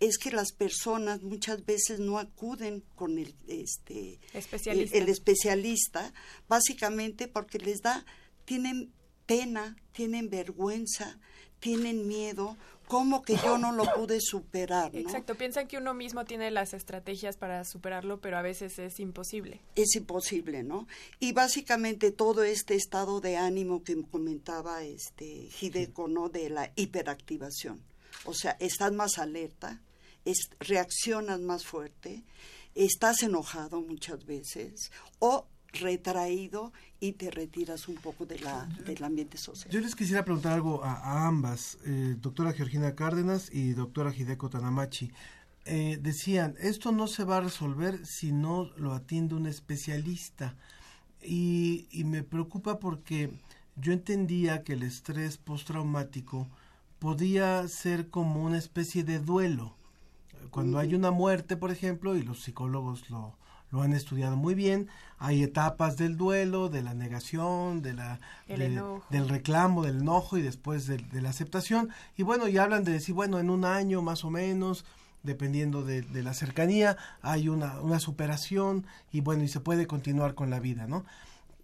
es que las personas muchas veces no acuden con el, este, especialista. El, especialista, básicamente porque les da, tienen pena, tienen vergüenza, tienen miedo, como que yo no lo pude superar. ¿no? Exacto, piensan que uno mismo tiene las estrategias para superarlo, pero a veces es imposible. Es imposible, ¿no? Y básicamente todo este estado de ánimo que comentaba este Hideko, ¿no? De la hiperactivación. O sea, estás más alerta, es, reaccionas más fuerte, estás enojado muchas veces o retraído y te retiras un poco de la, del ambiente social. Yo les quisiera preguntar algo a, ambas, eh, doctora Georgina Cárdenas y doctora Hideko Tanamachi. Eh, decían, esto no se va a resolver si no lo atiende un especialista. Y, y me preocupa porque yo entendía que el estrés postraumático podía ser como una especie de duelo cuando hay una muerte, por ejemplo, y los psicólogos lo, lo han estudiado muy bien, hay etapas del duelo, de la negación, de la, del reclamo, del enojo y después de, la aceptación. Y bueno, y hablan de decir, bueno, en un año más o menos, dependiendo de, de la cercanía, hay una, una superación y bueno, y se puede continuar con la vida, ¿no?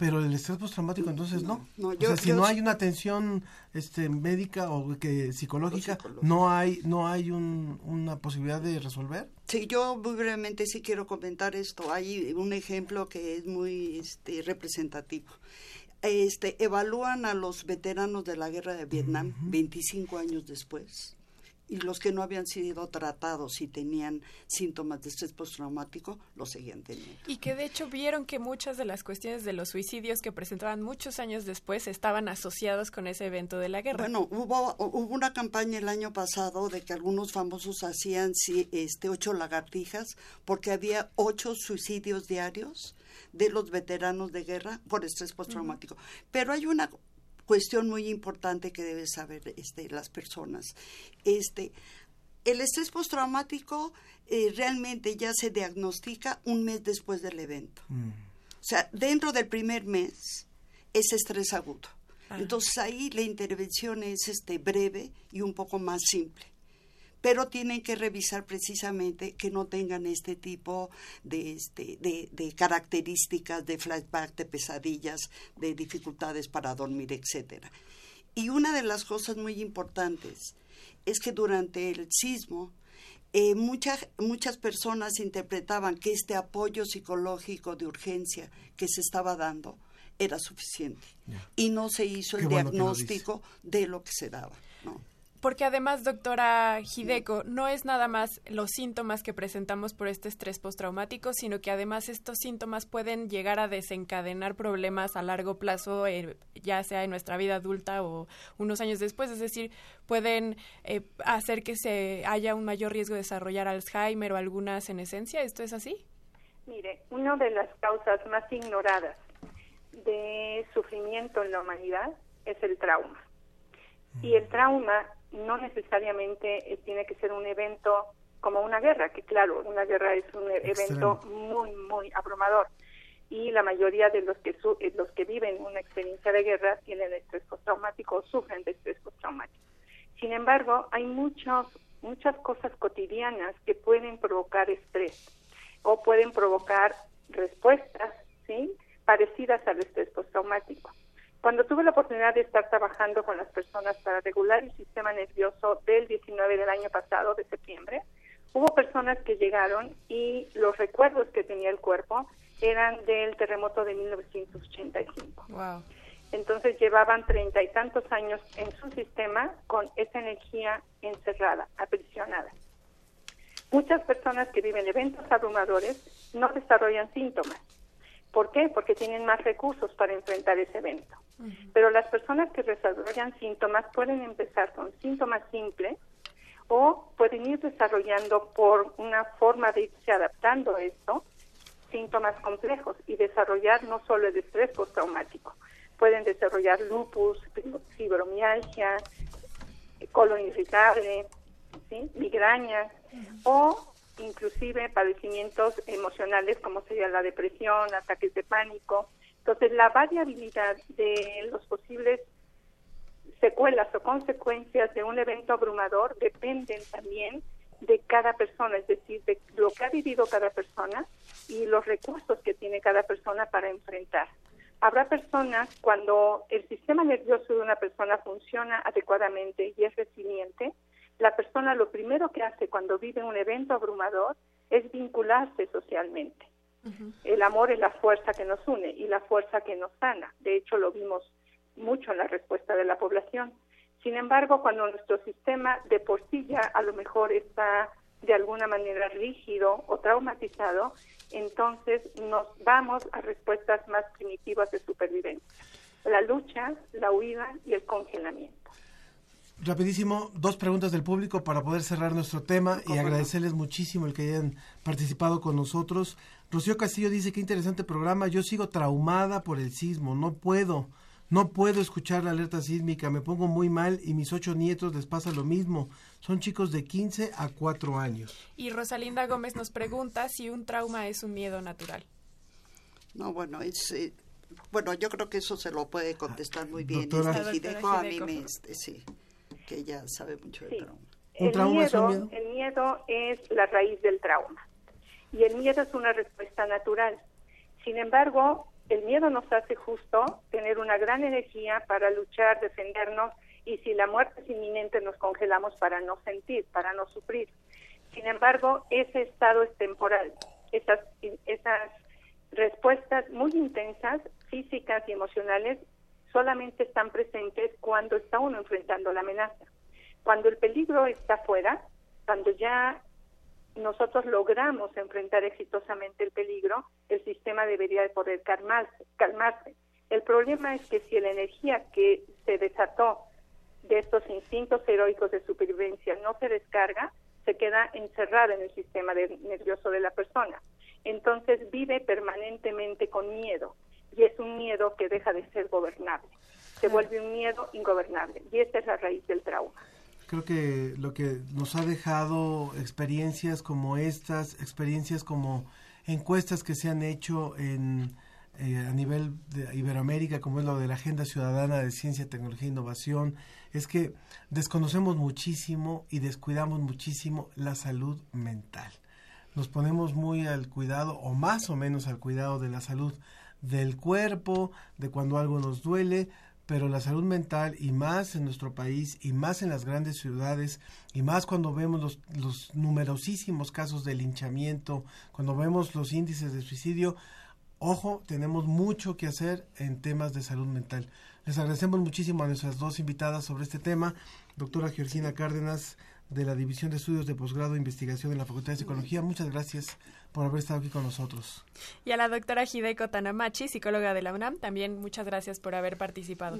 Pero el estrés postraumático entonces no. o sea, si no hay una atención este médica o que psicológica, no hay no hay un, una posibilidad de resolver. Sí, yo muy brevemente sí quiero comentar esto. Hay un ejemplo que es muy este, representativo. Este, evalúan a los veteranos de la guerra de Vietnam 25 años después y los que no habían sido tratados y tenían síntomas de estrés postraumático los seguían teniendo. Y que de hecho vieron que muchas de las cuestiones de los suicidios que presentaban muchos años después estaban asociados con ese evento de la guerra. Bueno, hubo, hubo una campaña el año pasado de que algunos famosos hacían este, ocho lagartijas porque había ocho suicidios diarios de los veteranos de guerra por estrés postraumático. Pero hay una cuestión muy importante que deben saber este, las personas. Este, el estrés postraumático eh, realmente ya se diagnostica un mes después del evento. Mm. O sea, dentro del primer mes es estrés agudo. Ah. Entonces ahí la intervención es este, breve y un poco más simple pero tienen que revisar precisamente que no tengan este tipo de, este, de, características de flashback, de pesadillas, de dificultades para dormir, etcétera. Y una de las cosas muy importantes es que durante el sismo eh, muchas, muchas personas interpretaban que este apoyo psicológico de urgencia que se estaba dando era suficiente y no se hizo el diagnóstico de lo que se daba. Porque además, doctora Hideko, no es nada más los síntomas que presentamos por este estrés postraumático, sino que además estos síntomas pueden llegar a desencadenar problemas a largo plazo, eh, ya sea en nuestra vida adulta o unos años después. Es decir, pueden eh, hacer que se haya un mayor riesgo de desarrollar Alzheimer o alguna senescencia. ¿Esto es así? Mire, una de las causas más ignoradas de sufrimiento en la humanidad es el trauma. Y el trauma no necesariamente eh, tiene que ser un evento como una guerra, que claro, una guerra es un evento muy, muy abrumador. Y la mayoría de los que, eh, los que viven una experiencia de guerra tienen estrés postraumático o sufren de estrés postraumático. Sin embargo, hay muchos, muchas cosas cotidianas que pueden provocar estrés o pueden provocar respuestas ¿sí? parecidas al estrés postraumático. Cuando tuve la oportunidad de estar trabajando con las personas para regular el sistema nervioso del 19 del año pasado, de septiembre, hubo personas que llegaron y los recuerdos que tenía el cuerpo eran del terremoto de 1985. Wow. Entonces llevaban treinta y tantos años en su sistema con esa energía encerrada, aprisionada. Muchas personas que viven eventos abrumadores no desarrollan síntomas. ¿Por qué? Porque tienen más recursos para enfrentar ese evento. Pero las personas que desarrollan síntomas pueden empezar con síntomas simples o pueden ir desarrollando por una forma de irse adaptando a esto síntomas complejos y desarrollar no solo el estrés postraumático, pueden desarrollar lupus, fibromialgia, colon irritable, ¿sí? migrañas o inclusive padecimientos emocionales como sería la depresión, ataques de pánico. Entonces, la variabilidad de los posibles secuelas o consecuencias de un evento abrumador dependen también de cada persona, es decir, de lo que ha vivido cada persona y los recursos que tiene cada persona para enfrentar. Habrá personas cuando el sistema nervioso de una persona funciona adecuadamente y es resiliente, la persona lo primero que hace cuando vive un evento abrumador es vincularse socialmente. El amor es la fuerza que nos une y la fuerza que nos sana. De hecho, lo vimos mucho en la respuesta de la población. Sin embargo, cuando nuestro sistema de por sí ya a lo mejor está de alguna manera rígido o traumatizado, entonces nos vamos a respuestas más primitivas de supervivencia. La lucha, la huida y el congelamiento. Rapidísimo, dos preguntas del público para poder cerrar nuestro tema y agradecerles muchísimo el que hayan participado con nosotros. Rocío Castillo dice, qué interesante programa, yo sigo traumada por el sismo, no puedo, no puedo escuchar la alerta sísmica, me pongo muy mal y mis ocho nietos les pasa lo mismo. Son chicos de 15 a 4 años. Y Rosalinda Gómez nos pregunta si un trauma es un miedo natural. No, bueno, es... Eh, bueno, yo creo que eso se lo puede contestar muy bien. Doctora. Este Doctora a mí me, este, sí, que ella sabe mucho de trauma. ¿Un el trauma es un miedo, miedo? El miedo es la raíz del trauma. Y el miedo es una respuesta natural. Sin embargo, el miedo nos hace justo tener una gran energía para luchar, defendernos y si la muerte es inminente nos congelamos para no sentir, para no sufrir. Sin embargo, ese estado es temporal. Esas, esas respuestas muy intensas, físicas y emocionales, solamente están presentes cuando está uno enfrentando la amenaza. Cuando el peligro está fuera, cuando ya nosotros logramos enfrentar exitosamente el peligro, el sistema debería de poder calmarse, calmarse. El problema es que si la energía que se desató de estos instintos heroicos de supervivencia no se descarga, se queda encerrada en el sistema nervioso de la persona. Entonces vive permanentemente con miedo y es un miedo que deja de ser gobernable. Se vuelve un miedo ingobernable y esta es la raíz del trauma. Creo que lo que nos ha dejado experiencias como estas, experiencias como encuestas que se han hecho en, eh, a nivel de Iberoamérica, como es lo de la Agenda Ciudadana de Ciencia, Tecnología e Innovación, es que desconocemos muchísimo y descuidamos muchísimo la salud mental. Nos ponemos muy al cuidado, o más o menos al cuidado de la salud del cuerpo, de cuando algo nos duele, pero la salud mental y más en nuestro país y más en las grandes ciudades y más cuando vemos los, los numerosísimos casos de linchamiento, cuando vemos los índices de suicidio, ojo, tenemos mucho que hacer en temas de salud mental. Les agradecemos muchísimo a nuestras dos invitadas sobre este tema, doctora Georgina Cárdenas de la División de Estudios de Posgrado e Investigación de la Facultad de Psicología. Muchas gracias por haber estado aquí con nosotros. Y a la doctora Hideko Tanamachi, psicóloga de la UNAM, también muchas gracias por haber participado.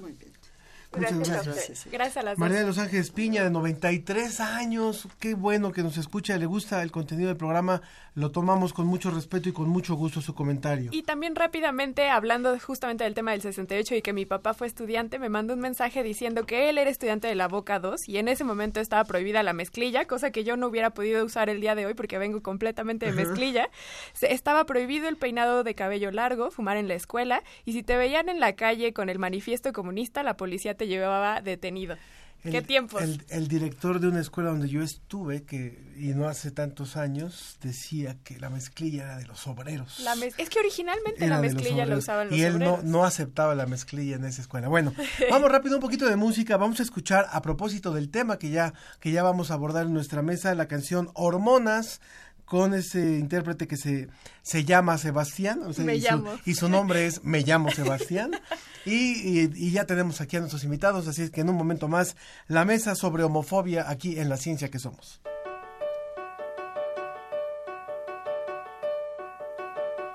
Muchas Gracias a gracias. a las María de. Los Ángeles Piña, de 93 años. Qué bueno que nos escucha, le gusta el contenido del programa. Lo tomamos con mucho respeto y con mucho gusto su comentario. Y también rápidamente, hablando justamente del tema del 68 y que mi papá fue estudiante, me mandó un mensaje diciendo que él era estudiante de la Boca 2 y en ese momento estaba prohibida la mezclilla, cosa que yo no hubiera podido usar el día de hoy porque vengo completamente de mezclilla. Se- estaba prohibido el peinado de cabello largo, fumar en la escuela y si te veían en la calle con el manifiesto comunista, la policía te llevaba detenido. ¿Qué tiempos? El, el director de una escuela donde yo estuve, que y no hace tantos años, decía que la mezclilla era de los obreros. La mez- es que originalmente Era la mezclilla la obreros. usaban los y él no, obreros. no aceptaba la mezclilla en esa escuela. Bueno, vamos rápido un poquito de música. Vamos a escuchar a propósito del tema que ya que ya vamos a abordar en nuestra mesa la canción Hormonas con ese intérprete que se, se llama Sebastián, o sea, Me y, su, llamo. y su nombre es Me llamo Sebastián. Y, y- y ya tenemos aquí a nuestros invitados, así es que en un momento más, la mesa sobre homofobia aquí en La Ciencia que Somos.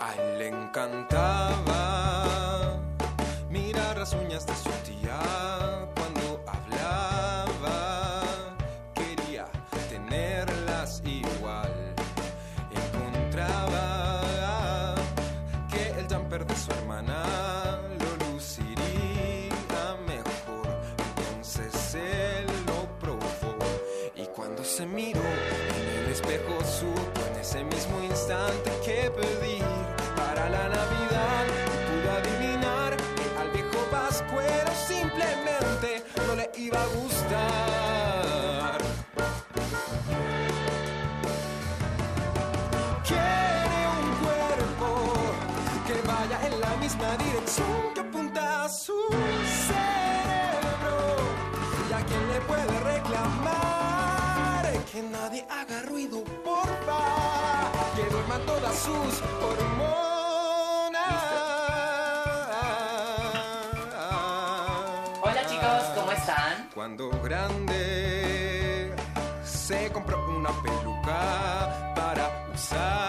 A él le encantaba sus hormonas. Hola chicos, ¿cómo están? Cuando grande se compró una peluca para usarla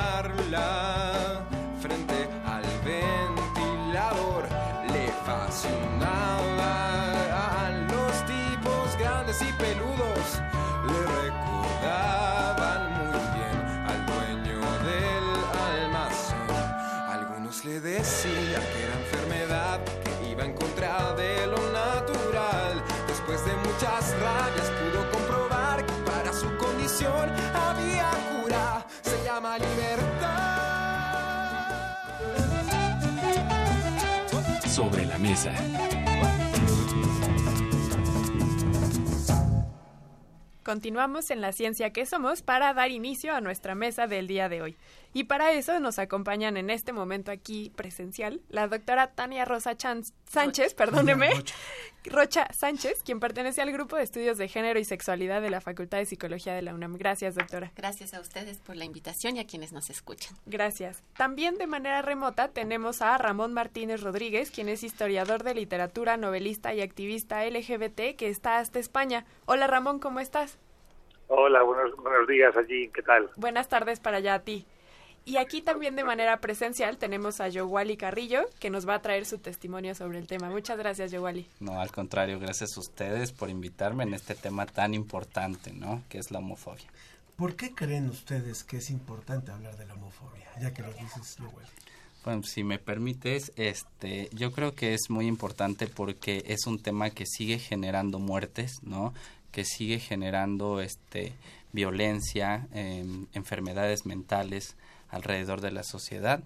Sobre la mesa. Continuamos en la ciencia que somos para dar inicio a nuestra mesa del día de hoy. Y para eso nos acompañan en este momento aquí presencial la doctora Tania Rosa Chan- Sánchez, perdóneme, Rocha Sánchez, quien pertenece al grupo de estudios de género y sexualidad de la Facultad de Psicología de la UNAM. Gracias, doctora. Gracias a ustedes por la invitación y a quienes nos escuchan. Gracias. También de manera remota tenemos a Ramón Martínez Rodríguez, quien es historiador de literatura, novelista y activista LGBT que está hasta España. Hola Ramón, ¿cómo estás? Hola, buenos, buenos días allí, ¿qué tal? Buenas tardes para allá a ti. Y aquí también de manera presencial tenemos a Yowali Carrillo, que nos va a traer su testimonio sobre el tema. Muchas gracias, Yowali. No, al contrario, gracias a ustedes por invitarme en este tema tan importante, ¿no? Que es la homofobia. ¿Por qué creen ustedes que es importante hablar de la homofobia? Ya que lo dices, Lowell. Bueno, si me permites, este, yo creo que es muy importante porque es un tema que sigue generando muertes, ¿no? Que sigue generando, este, violencia, em, enfermedades mentales alrededor de la sociedad.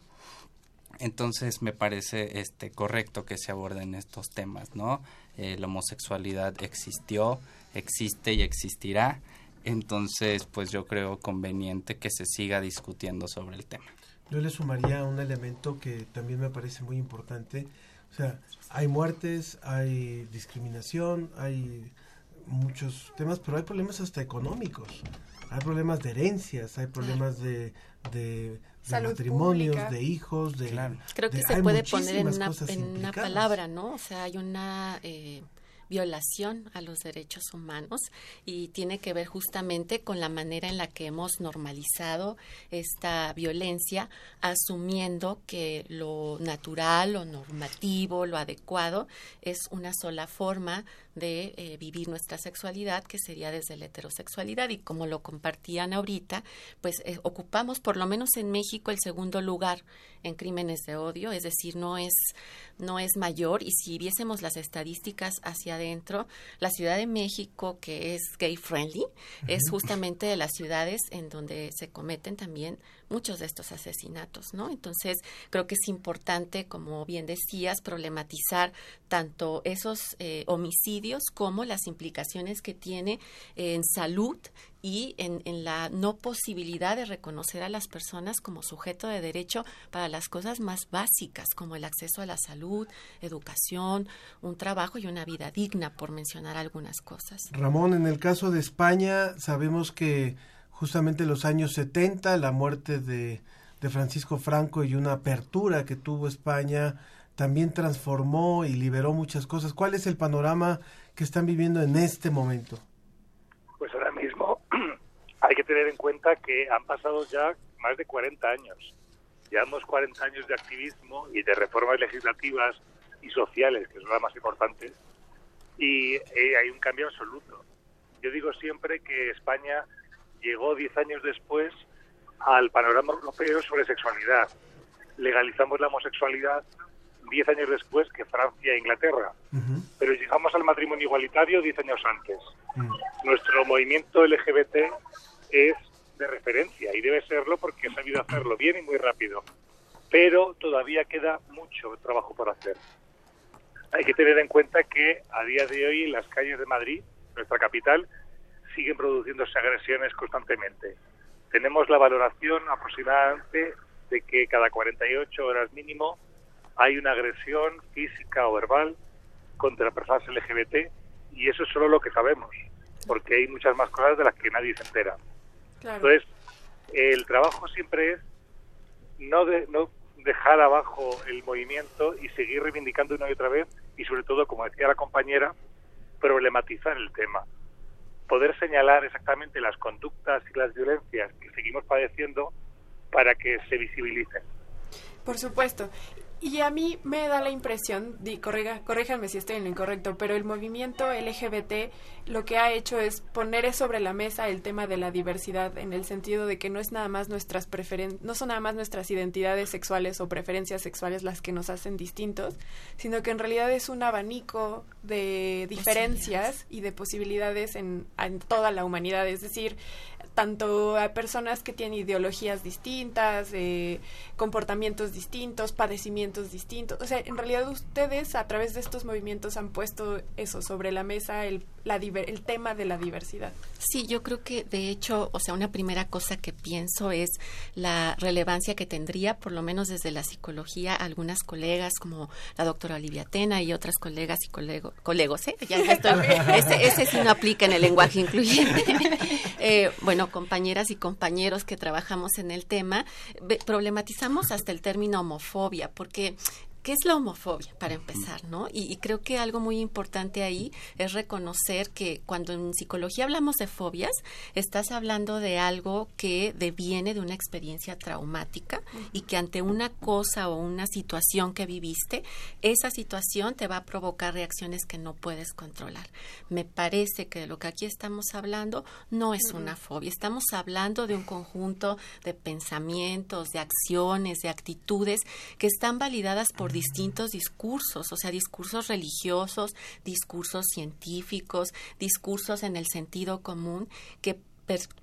Entonces me parece este correcto que se aborden estos temas, ¿no? Eh, la homosexualidad existió, existe y existirá. Entonces, pues yo creo conveniente que se siga discutiendo sobre el tema. Yo le sumaría un elemento que también me parece muy importante. O sea, hay muertes, hay discriminación, hay muchos temas, pero hay problemas hasta económicos. Hay problemas de herencias, hay problemas de, de, matrimonios, pública. de hijos, de... Creo que de- se puede poner en una, en palabra, ¿no? O sea, hay una eh, violación a los derechos humanos y tiene que ver justamente con la manera en la que hemos normalizado esta violencia, asumiendo que lo natural, lo normativo, lo adecuado es una sola forma de eh, vivir nuestra sexualidad, que sería desde la heterosexualidad. Y como lo compartían ahorita, pues eh, ocupamos, por lo menos en México, el segundo lugar en crímenes de odio, es decir, no es, no es mayor. Y si viésemos las estadísticas hacia adentro, la Ciudad de México, que es gay friendly, es justamente de las ciudades en donde se cometen también muchos de estos asesinatos, ¿no? Entonces, creo que es importante, como bien decías, problematizar tanto esos eh, homicidios como las implicaciones que tiene en salud y en, en la no posibilidad de reconocer a las personas como sujeto de derecho para las cosas más básicas, como el acceso a la salud, educación, un trabajo y una vida digna, por mencionar algunas cosas. Ramón, en el caso de España, sabemos que justamente los años 70, la muerte de, de Francisco Franco y una apertura que tuvo España también transformó y liberó muchas cosas. ¿Cuál es el panorama que están viviendo en este momento? Pues ahora mismo hay que tener en cuenta que han pasado ya más de 40 años. Llevamos 40 años de activismo y de reformas legislativas y sociales, que son las más importantes, y eh, hay un cambio absoluto. Yo digo siempre que España llegó 10 años después al panorama europeo sobre sexualidad. Legalizamos la homosexualidad 10 años después que Francia e Inglaterra, pero llegamos al matrimonio igualitario 10 años antes. Nuestro movimiento LGBT es de referencia y debe serlo porque ha sabido hacerlo bien y muy rápido, pero todavía queda mucho trabajo por hacer. Hay que tener en cuenta que a día de hoy en las calles de Madrid, nuestra capital, siguen produciéndose agresiones constantemente. Tenemos la valoración aproximadamente de que cada 48 horas mínimo hay una agresión física o verbal contra personas LGBT y eso es solo lo que sabemos, porque hay muchas más cosas de las que nadie se entera. Entonces, el trabajo siempre es no, de, no dejar abajo el movimiento y seguir reivindicando una y otra vez y sobre todo, como decía la compañera, problematizar el tema. Poder señalar exactamente las conductas y las violencias que seguimos padeciendo para que se visibilicen. Por supuesto. Y a mí me da la impresión, di, corriga, corríjanme si estoy en lo incorrecto, pero el movimiento LGBT lo que ha hecho es poner sobre la mesa el tema de la diversidad en el sentido de que no es nada más nuestras preferen no son nada más nuestras identidades sexuales o preferencias sexuales las que nos hacen distintos, sino que en realidad es un abanico de diferencias y de posibilidades en, en toda la humanidad. Es decir, tanto a personas que tienen ideologías distintas, eh, comportamientos distintos, padecimientos distintos. O sea, en realidad ustedes a través de estos movimientos han puesto eso sobre la mesa, el, la, el tema de la diversidad. Sí, yo creo que de hecho, o sea, una primera cosa que pienso es la relevancia que tendría, por lo menos desde la psicología, algunas colegas como la doctora Olivia Tena y otras colegas y colego, colegos, ¿eh? Ya, estoy, ese, ese sí no aplica en el lenguaje incluyente. eh, bueno, compañeras y compañeros que trabajamos en el tema, problematizamos hasta el término homofobia, porque ¿Qué es la homofobia, para empezar, no? Y, creo que algo muy importante ahí es reconocer que cuando en psicología hablamos de fobias, estás hablando de algo que deviene de una experiencia traumática y que ante una cosa o una situación que viviste, esa situación te va a provocar reacciones que no puedes controlar. Me parece que lo que aquí estamos hablando no es una fobia, estamos hablando de un conjunto de pensamientos, de acciones, de actitudes que están validadas por distintos discursos, o sea, discursos religiosos, discursos científicos, discursos en el sentido común que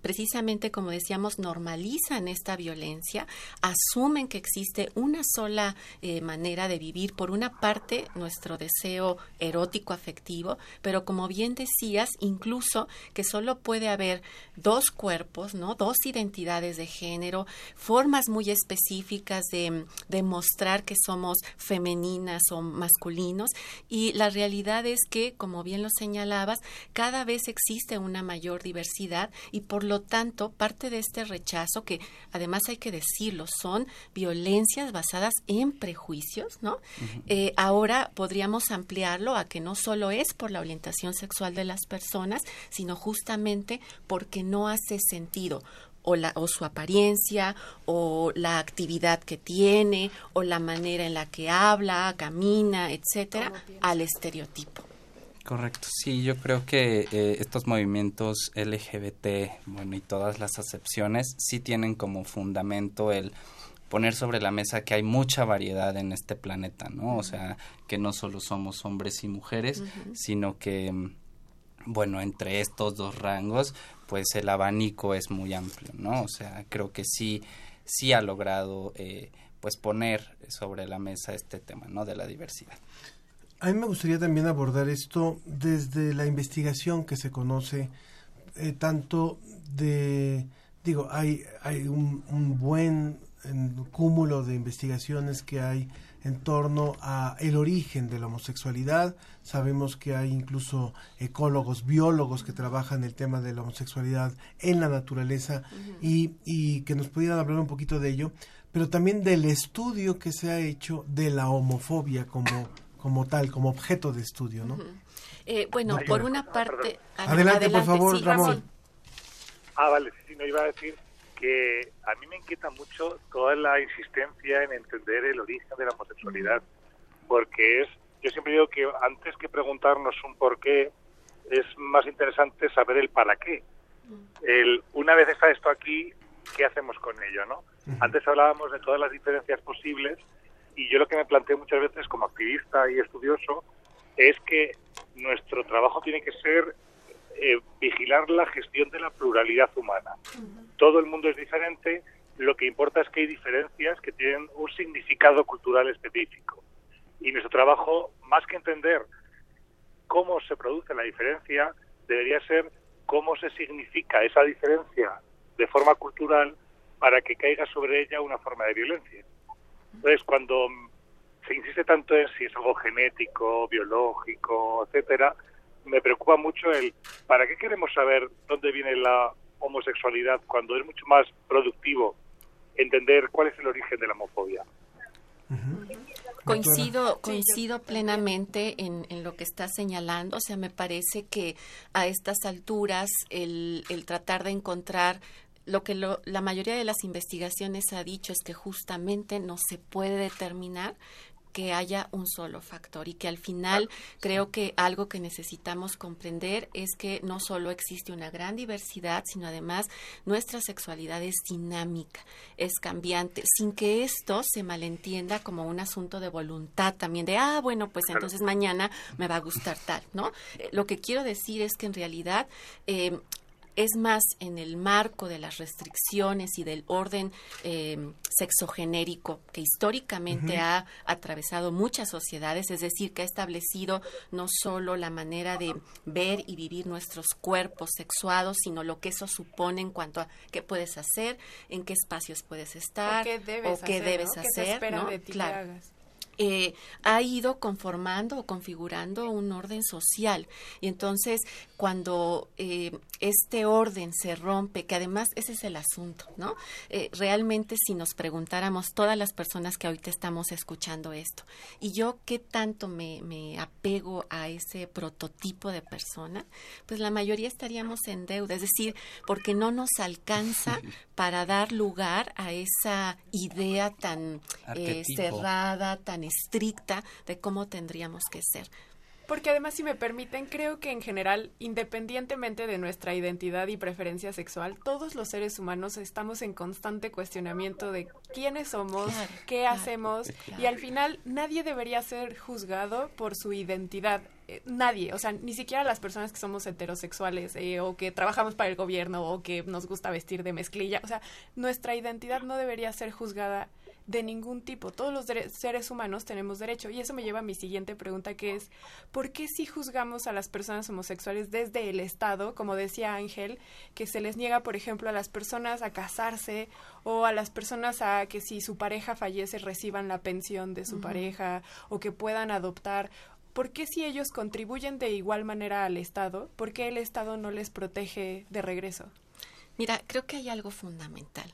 precisamente como decíamos, normalizan esta violencia, asumen que existe una sola eh, manera de vivir, por una parte nuestro deseo erótico afectivo, pero como bien decías, incluso que solo puede haber dos cuerpos, ¿no? Dos identidades de género, formas muy específicas de demostrar que somos femeninas o masculinos y la realidad es que, como bien lo señalabas, cada vez existe una mayor diversidad y por lo tanto parte de este rechazo que además hay que decirlo son violencias basadas en prejuicios, ¿no? Eh, ahora podríamos ampliarlo a que no solo es por la orientación sexual de las personas, sino justamente porque no hace sentido o, la, o su apariencia, o la actividad que tiene, o la manera en la que habla, camina, etcétera, al estereotipo. Correcto, sí, yo creo que eh, estos movimientos LGBT, bueno, y todas las acepciones sí tienen como fundamento el poner sobre la mesa que hay mucha variedad en este planeta, ¿no? O sea, que no solo somos hombres y mujeres, sino que, bueno, entre estos dos rangos, pues el abanico es muy amplio, ¿no? O sea, creo que sí, sí ha logrado, eh, pues, poner sobre la mesa este tema, ¿no? De la diversidad. A mí me gustaría también abordar esto desde la investigación que se conoce, eh, tanto de, digo, hay, hay un, buen cúmulo de investigaciones que hay en torno a el origen de la homosexualidad. Sabemos que hay incluso ecólogos, biólogos que trabajan el tema de la homosexualidad en la naturaleza y, y que nos pudieran hablar un poquito de ello, pero también del estudio que se ha hecho de la homofobia como, como tal, como objeto de estudio, ¿no? Eh, bueno, por una parte... Adelante, por favor, sí, Ramón. Ah, vale, sí, no iba a decir que a mí me inquieta mucho toda la insistencia en entender el origen de la homosexualidad, porque es, yo siempre digo que antes que preguntarnos un por qué, es más interesante saber el para qué. El, una vez está esto aquí, ¿qué hacemos con ello, no? Antes hablábamos de todas las diferencias posibles y yo lo que me planteo muchas veces como activista y estudioso es que nuestro trabajo tiene que ser eh, vigilar la gestión de la pluralidad humana. Todo el mundo es diferente, lo que importa es que hay diferencias que tienen un significado cultural específico. Y nuestro trabajo, más que entender cómo se produce la diferencia, debería ser cómo se significa esa diferencia de forma cultural para que caiga sobre ella una forma de violencia. Entonces, cuando se insiste tanto en si es algo genético, biológico, etcétera, me preocupa mucho el para qué queremos saber dónde viene la homosexualidad cuando es mucho más productivo entender cuál es el origen de la homofobia. Coincido, coincido plenamente en, en, lo que está señalando. O sea, me parece que a estas alturas el, el tratar de encontrar lo que lo, la mayoría de las investigaciones ha dicho es que justamente no se puede determinar que haya un solo factor y que al final creo que algo que necesitamos comprender es que no solo existe una gran diversidad, sino además nuestra sexualidad es dinámica, es cambiante, sin que esto se malentienda como un asunto de voluntad también de, ah, bueno, pues entonces mañana me va a gustar tal, ¿no? Eh, lo que quiero decir es que en realidad eh, es más en el marco de las restricciones y del orden eh, sexogenérico que históricamente ha atravesado muchas sociedades, es decir, que ha establecido no solo la manera de ver y vivir nuestros cuerpos sexuados, sino lo que eso supone en cuanto a qué puedes hacer, en qué espacios puedes estar, O qué debes o qué hacer, debes ¿no? ¿Qué se hacer, espera ¿no? de ti que hagas? Eh, ha ido conformando o configurando un orden social. Y entonces, cuando eh, este orden se rompe, que además ese es el asunto, ¿no? Eh, realmente si nos preguntáramos todas las personas que ahorita estamos escuchando esto, y yo qué tanto me, me apego a ese prototipo de persona, pues la mayoría estaríamos en deuda, es decir, porque no nos alcanza para dar lugar a esa idea tan cerrada, tan estricta de cómo tendríamos que ser. Porque además, si me permiten, creo que en general, independientemente de nuestra identidad y preferencia sexual, todos los seres humanos estamos en constante cuestionamiento de quiénes somos, Claro, qué claro, hacemos, claro. y al final nadie debería ser juzgado por su identidad. Eh, Nadie, o sea, ni siquiera las personas que somos heterosexuales eh, o que trabajamos para el gobierno o que nos gusta vestir de mezclilla, o sea, nuestra identidad no debería ser juzgada de ningún tipo. Todos los seres humanos tenemos derecho. Y eso me lleva a mi siguiente pregunta, que es, ¿por qué si juzgamos a las personas homosexuales desde el Estado, como decía Ángel, que se les niega, por ejemplo, a las personas a casarse o a las personas a que si su pareja fallece reciban la pensión de su pareja o que puedan adoptar? ¿Por qué si ellos contribuyen de igual manera al Estado, por qué el Estado no les protege de regreso? Mira, creo que hay algo fundamental.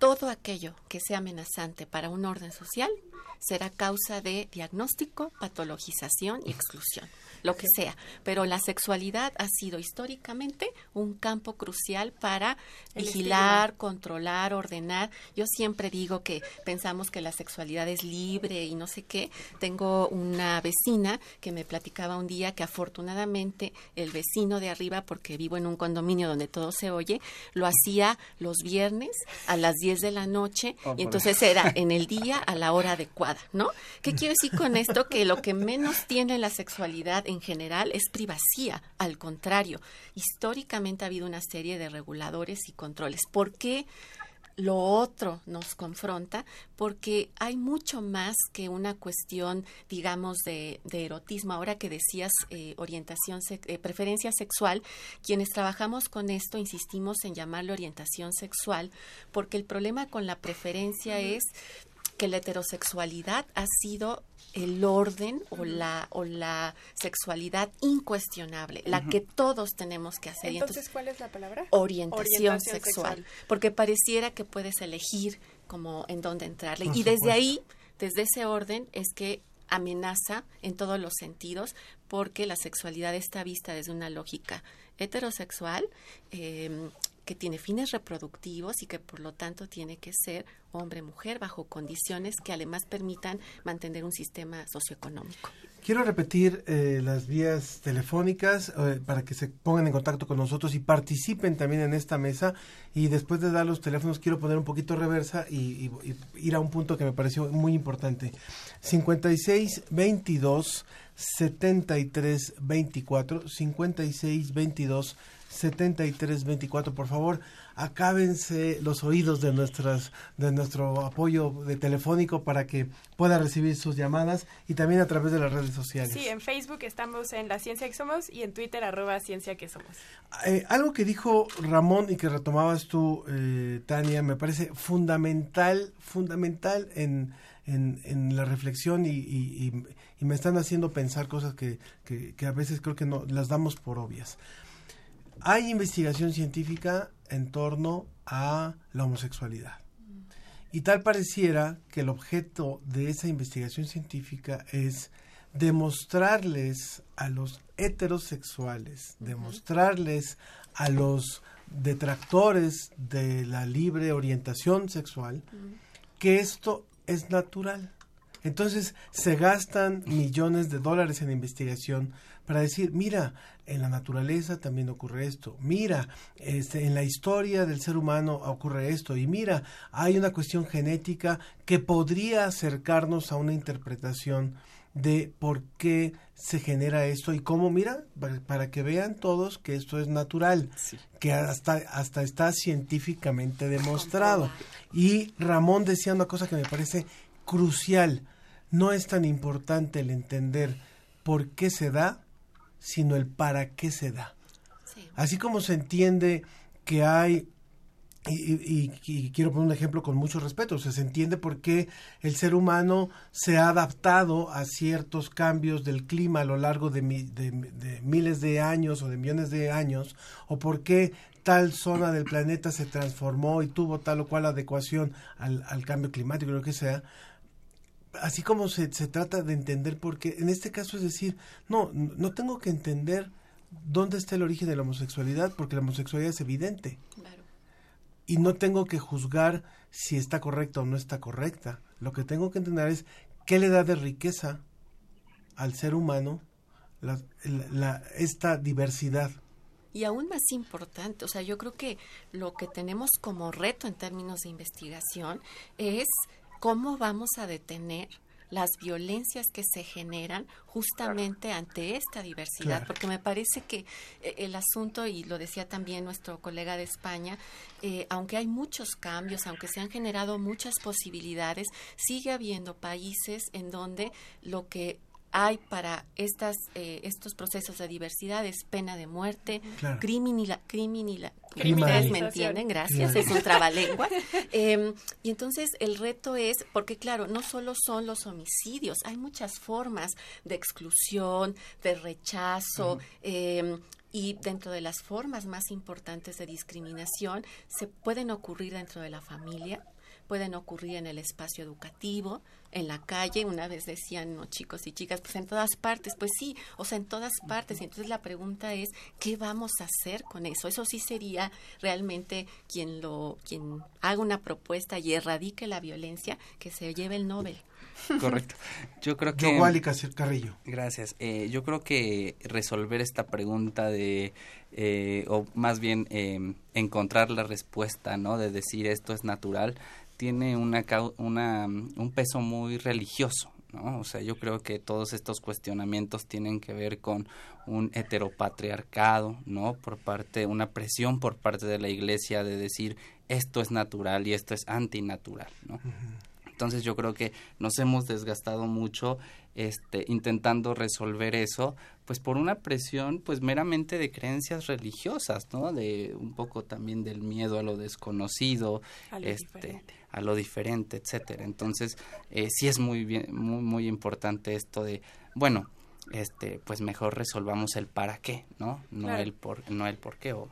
Todo aquello que sea amenazante para un orden social será causa de diagnóstico, patologización y exclusión, lo que sea. Pero la sexualidad ha sido históricamente un campo crucial para El vigilar, estigma. controlar, ordenar. Yo siempre digo que pensamos que la sexualidad es libre y no sé qué. Tengo una vecina que me platicaba un día que afortunadamente el vecino de arriba, porque vivo en un condominio donde todo se oye, lo hacía los viernes a las 10 de la noche Oh, y entonces era en el día a la hora adecuada, ¿no? ¿Qué quiero decir con esto? Que lo que menos tiene la sexualidad en general es privacía, al contrario, históricamente ha habido una serie de reguladores y controles. ¿Por qué? lo otro nos confronta porque hay mucho más que una cuestión, digamos, de, de erotismo. Ahora que decías eh, orientación, eh, preferencia sexual, quienes trabajamos con esto insistimos en llamarlo orientación sexual porque el problema con la preferencia es que la heterosexualidad ha sido el orden o la o la sexualidad incuestionable, la que todos tenemos que hacer. Entonces, ¿cuál es la palabra? Orientación, sexual, porque pareciera que puedes elegir como en dónde entrarle. Y desde ahí, desde ese orden es que amenaza en todos los sentidos porque la sexualidad está vista desde una lógica heterosexual eh, que tiene fines reproductivos y que por lo tanto tiene que ser hombre-mujer bajo condiciones que además permitan mantener un sistema socioeconómico. Quiero repetir eh, las vías telefónicas eh, para que se pongan en contacto con nosotros y participen también en esta mesa. Y después de dar los teléfonos, quiero poner un poquito reversa y, y ir a un punto que me pareció muy importante. 56 22 73 24 56 22 7324, por favor, acábense los oídos de nuestras de nuestro apoyo de telefónico para que pueda recibir sus llamadas y también a través de las redes sociales. Sí, en Facebook estamos en La Ciencia que Somos y en Twitter arroba Ciencia que Somos. Eh, algo que dijo Ramón y que retomabas tú, eh, Tania, me parece fundamental, fundamental en, en, la reflexión y, y, me están haciendo pensar cosas que, que, que a veces creo que no las damos por obvias hay investigación científica en torno a la homosexualidad. Y tal pareciera que el objeto de esa investigación científica es demostrarles a los heterosexuales, demostrarles a los detractores de la libre orientación sexual que esto es natural. Entonces se gastan millones de dólares en investigación para decir, mira, en la naturaleza también ocurre esto, mira, este, en la historia del ser humano ocurre esto, y mira, hay una cuestión genética que podría acercarnos a una interpretación de por qué se genera esto y cómo, mira, para, que vean todos que esto es natural, que hasta, hasta está científicamente demostrado. Y Ramón decía una cosa que me parece crucial, no es tan importante el entender por qué se da, sino el para qué se da. Así como se entiende que hay y, quiero poner un ejemplo con mucho respeto, o sea, se entiende por qué el ser humano se ha adaptado a ciertos cambios del clima a lo largo de, de, miles de años o de millones de años, o por qué tal zona del planeta se transformó y tuvo tal o cual adecuación al, al cambio climático, lo que sea, así como se, se trata de entender por qué, en este caso es decir, no, no tengo que entender dónde está el origen de la homosexualidad, porque la homosexualidad es evidente. Y no tengo que juzgar si está correcta o no está correcta. Lo que tengo que entender es qué le da de riqueza al ser humano la, esta diversidad. Y aún más importante, o sea, yo creo que lo que tenemos como reto en términos de investigación es ¿cómo vamos a detener las violencias que se generan justamente ante esta diversidad, porque me parece que eh, el asunto, y lo decía también nuestro colega de España, eh, aunque hay muchos cambios, aunque se han generado muchas posibilidades, sigue habiendo países en donde lo que hay para estas, eh, estos procesos de diversidad es pena de muerte, claro. criminal, criminal, Ustedes me entienden, gracias, es un trabalengua. Em, y entonces el reto es, porque claro, no solo son los homicidios, hay muchas formas de exclusión, de rechazo, em, y dentro de las formas más importantes de discriminación se pueden ocurrir dentro de la familia, pueden ocurrir en el espacio educativo, en la calle, una vez decían no, chicos y chicas, pues en todas partes, pues sí, o sea, en todas partes. Y entonces la pregunta es, ¿qué vamos a hacer con eso? Eso sí sería realmente quien lo, quien haga una propuesta y erradique la violencia, que se lleve el Nobel. Correcto. Yo creo que... Yo, Carrillo. Gracias. Eh, yo creo que resolver esta pregunta de, eh, o más bien eh, encontrar la respuesta, ¿no? De decir esto es natural, tiene una, una, un peso muy religioso. ¿no? O sea, yo creo que todos estos cuestionamientos tienen que ver con un heteropatriarcado, ¿no? Por parte, una presión por parte de la iglesia de decir esto es natural y esto es antinatural, ¿no? Entonces yo creo que nos hemos desgastado mucho este, intentando resolver eso, pues por una presión pues meramente de creencias religiosas, ¿no? De un poco también del miedo a lo desconocido, A lo este, diferente. a lo diferente, etcétera. Entonces, eh, sí es muy bien, muy, muy importante esto de, bueno, este, pues mejor resolvamos el para qué, ¿no? No Claro. el por, no el por qué o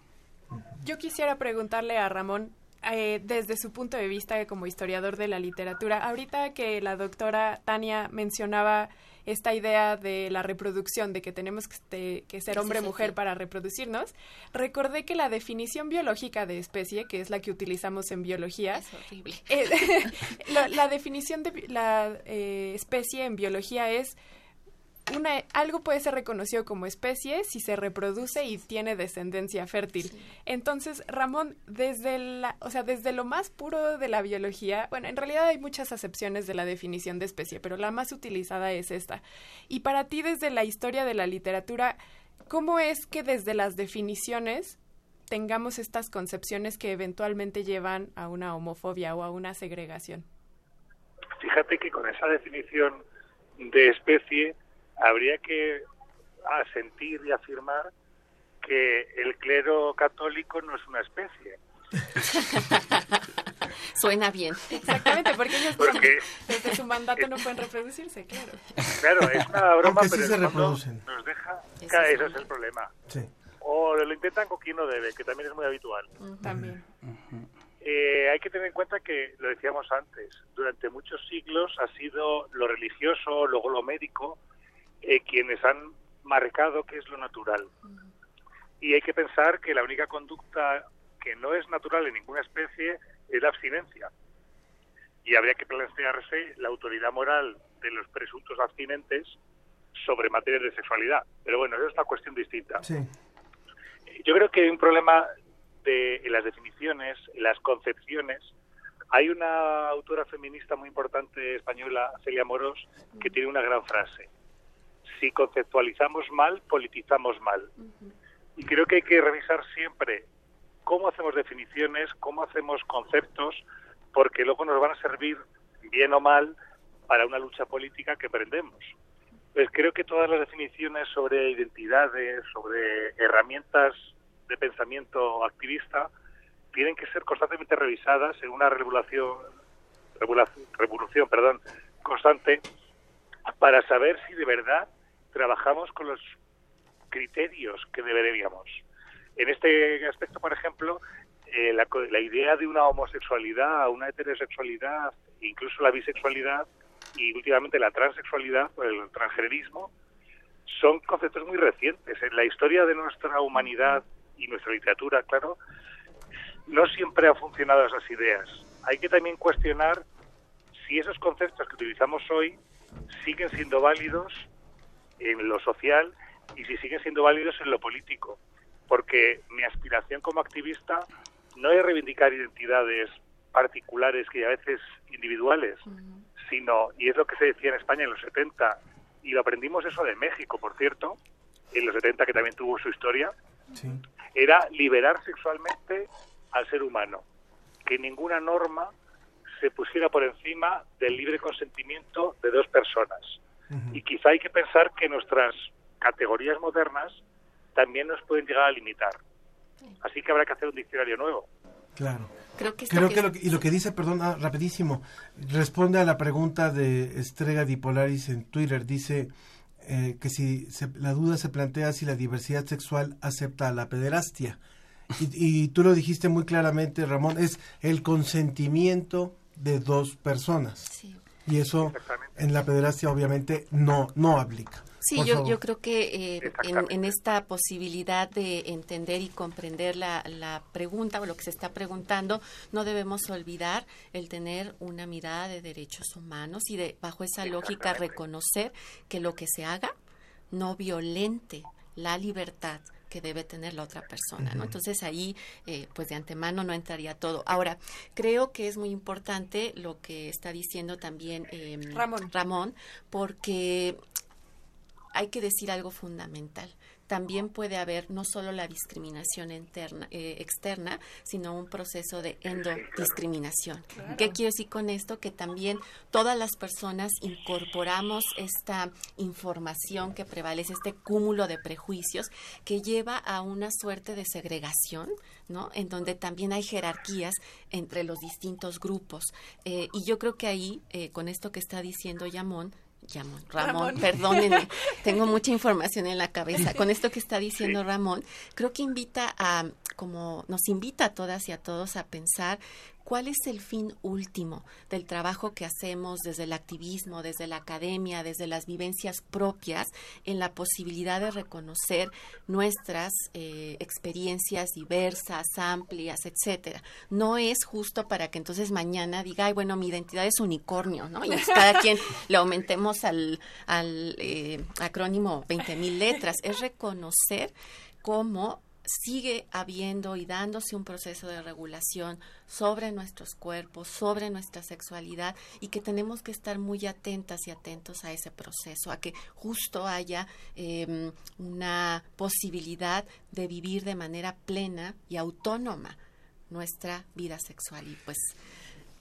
Yo quisiera preguntarle a Ramón, eh, desde su punto de vista como historiador de la literatura, ahorita que la doctora Tania mencionaba esta idea de la reproducción, de que tenemos que, este, que ser Sí, hombre sí, mujer sí. para reproducirnos, recordé que la definición biológica de especie, que es la que utilizamos en biología, Es horrible. eh, la, la definición de la eh, especie en biología es una, algo puede ser reconocido como especie si se reproduce y tiene descendencia fértil. Entonces, Ramón, desde la, o sea, desde lo más puro de la biología, bueno, en realidad hay muchas acepciones de la definición de especie, pero la más utilizada es esta. Y para ti, desde la historia de la literatura, ¿cómo es que desde las definiciones tengamos estas concepciones que eventualmente llevan a una homofobia o a una segregación? Fíjate que con esa definición de especie habría que asentir y afirmar que el clero católico no es una especie. Suena bien. Exactamente, porque ellos Porque- desde su mandato no pueden reproducirse, claro. Claro, es una broma, Aunque sí pero se reproducen. nos deja... Ese Claro, es Eso el- es el problema. Sí. O lo intentan con quien no debe, que también es muy habitual. También. Eh, hay que tener en cuenta que, lo decíamos antes, durante muchos siglos ha sido lo religioso, luego lo médico, eh, quienes han marcado qué es lo natural. Y hay que pensar que la única conducta que no es natural en ninguna especie es la abstinencia. Y habría que plantearse la autoridad moral de los presuntos abstinentes sobre materias de sexualidad. Pero bueno, eso es una cuestión distinta. Sí. Yo creo que hay un problema de en las definiciones, en las concepciones. Hay una autora feminista muy importante española, Celia Moros, que tiene una gran frase. Si conceptualizamos mal, politizamos mal. Y creo que hay que revisar siempre cómo hacemos definiciones, cómo hacemos conceptos, porque luego nos van a servir, bien o mal, para una lucha política que prendemos. Pues creo que todas las definiciones sobre identidades, sobre herramientas de pensamiento activista, tienen que ser constantemente revisadas en una regulación, regulación, revolución perdón, constante para saber si de verdad trabajamos con los criterios que deberíamos. En este aspecto, por ejemplo, eh, la, la idea de una homosexualidad, una heterosexualidad, incluso la bisexualidad y últimamente la transexualidad o el transgenerismo, son conceptos muy recientes. En la historia de nuestra humanidad y nuestra literatura, claro, no siempre han funcionado esas ideas. Hay que también cuestionar si esos conceptos que utilizamos hoy siguen siendo válidos en lo social y si siguen siendo válidos en lo político. Porque mi aspiración como activista no es reivindicar identidades particulares que a veces individuales, sino, y es lo que se decía en España en los 70, y lo aprendimos eso de México, por cierto, en los 70 que también tuvo su historia, era liberar sexualmente al ser humano, que ninguna norma se pusiera por encima del libre consentimiento de dos personas. Y quizá hay que pensar que nuestras categorías modernas también nos pueden llegar a limitar. Así que habrá que hacer un diccionario nuevo. Claro. Creo que esto Creo que que, es- lo que- y lo que dice, perdón, ah, rapidísimo, responde a la pregunta de Estrega Dipolaris en Twitter. Dice eh, que si se- la duda se plantea si la diversidad sexual acepta a la pederastia. Y, y tú lo dijiste muy claramente, Ramón, es el consentimiento de dos personas. Y eso en la pederastia obviamente no, no aplica. Sí, yo, yo creo que eh, en, en esta posibilidad de entender y comprender la, la pregunta o lo que se está preguntando, no debemos olvidar el tener una mirada de derechos humanos y de bajo esa lógica reconocer que lo que se haga no violente la libertad que debe tener la otra persona, ¿no? Entonces ahí, eh, pues de antemano no entraría todo. Ahora, creo que es muy importante lo que está diciendo también eh, Ramón. Ramón, porque hay que decir algo fundamental. También puede haber no solo la discriminación interna, eh, externa, sino un proceso de endodiscriminación. ¿Qué quiero decir con esto? Que también todas las personas incorporamos esta información que prevalece, este cúmulo de prejuicios que lleva a una suerte de segregación, ¿no? En donde también hay jerarquías entre los distintos grupos. Eh, y yo creo que ahí, eh, con esto que está diciendo Yamón, Ramón, Ramón, perdónenme, tengo mucha información en la cabeza. Con esto que está diciendo Ramón, creo que invita a, como nos invita a todas y a todos a pensar cuál es el fin último del trabajo que hacemos desde el activismo, desde la academia, desde las vivencias propias, en la posibilidad de reconocer nuestras eh, experiencias diversas, amplias, etcétera. No es justo para que entonces mañana diga, ay, bueno, mi identidad es unicornio, ¿no? Y cada quien le aumentemos al, al eh, acrónimo 20 mil letras. Es reconocer cómo sigue habiendo y dándose un proceso de regulación sobre nuestros cuerpos, sobre nuestra sexualidad y que tenemos que estar muy atentas y atentos a ese proceso, a que justo haya em, una posibilidad de vivir de manera plena y autónoma nuestra vida sexual y pues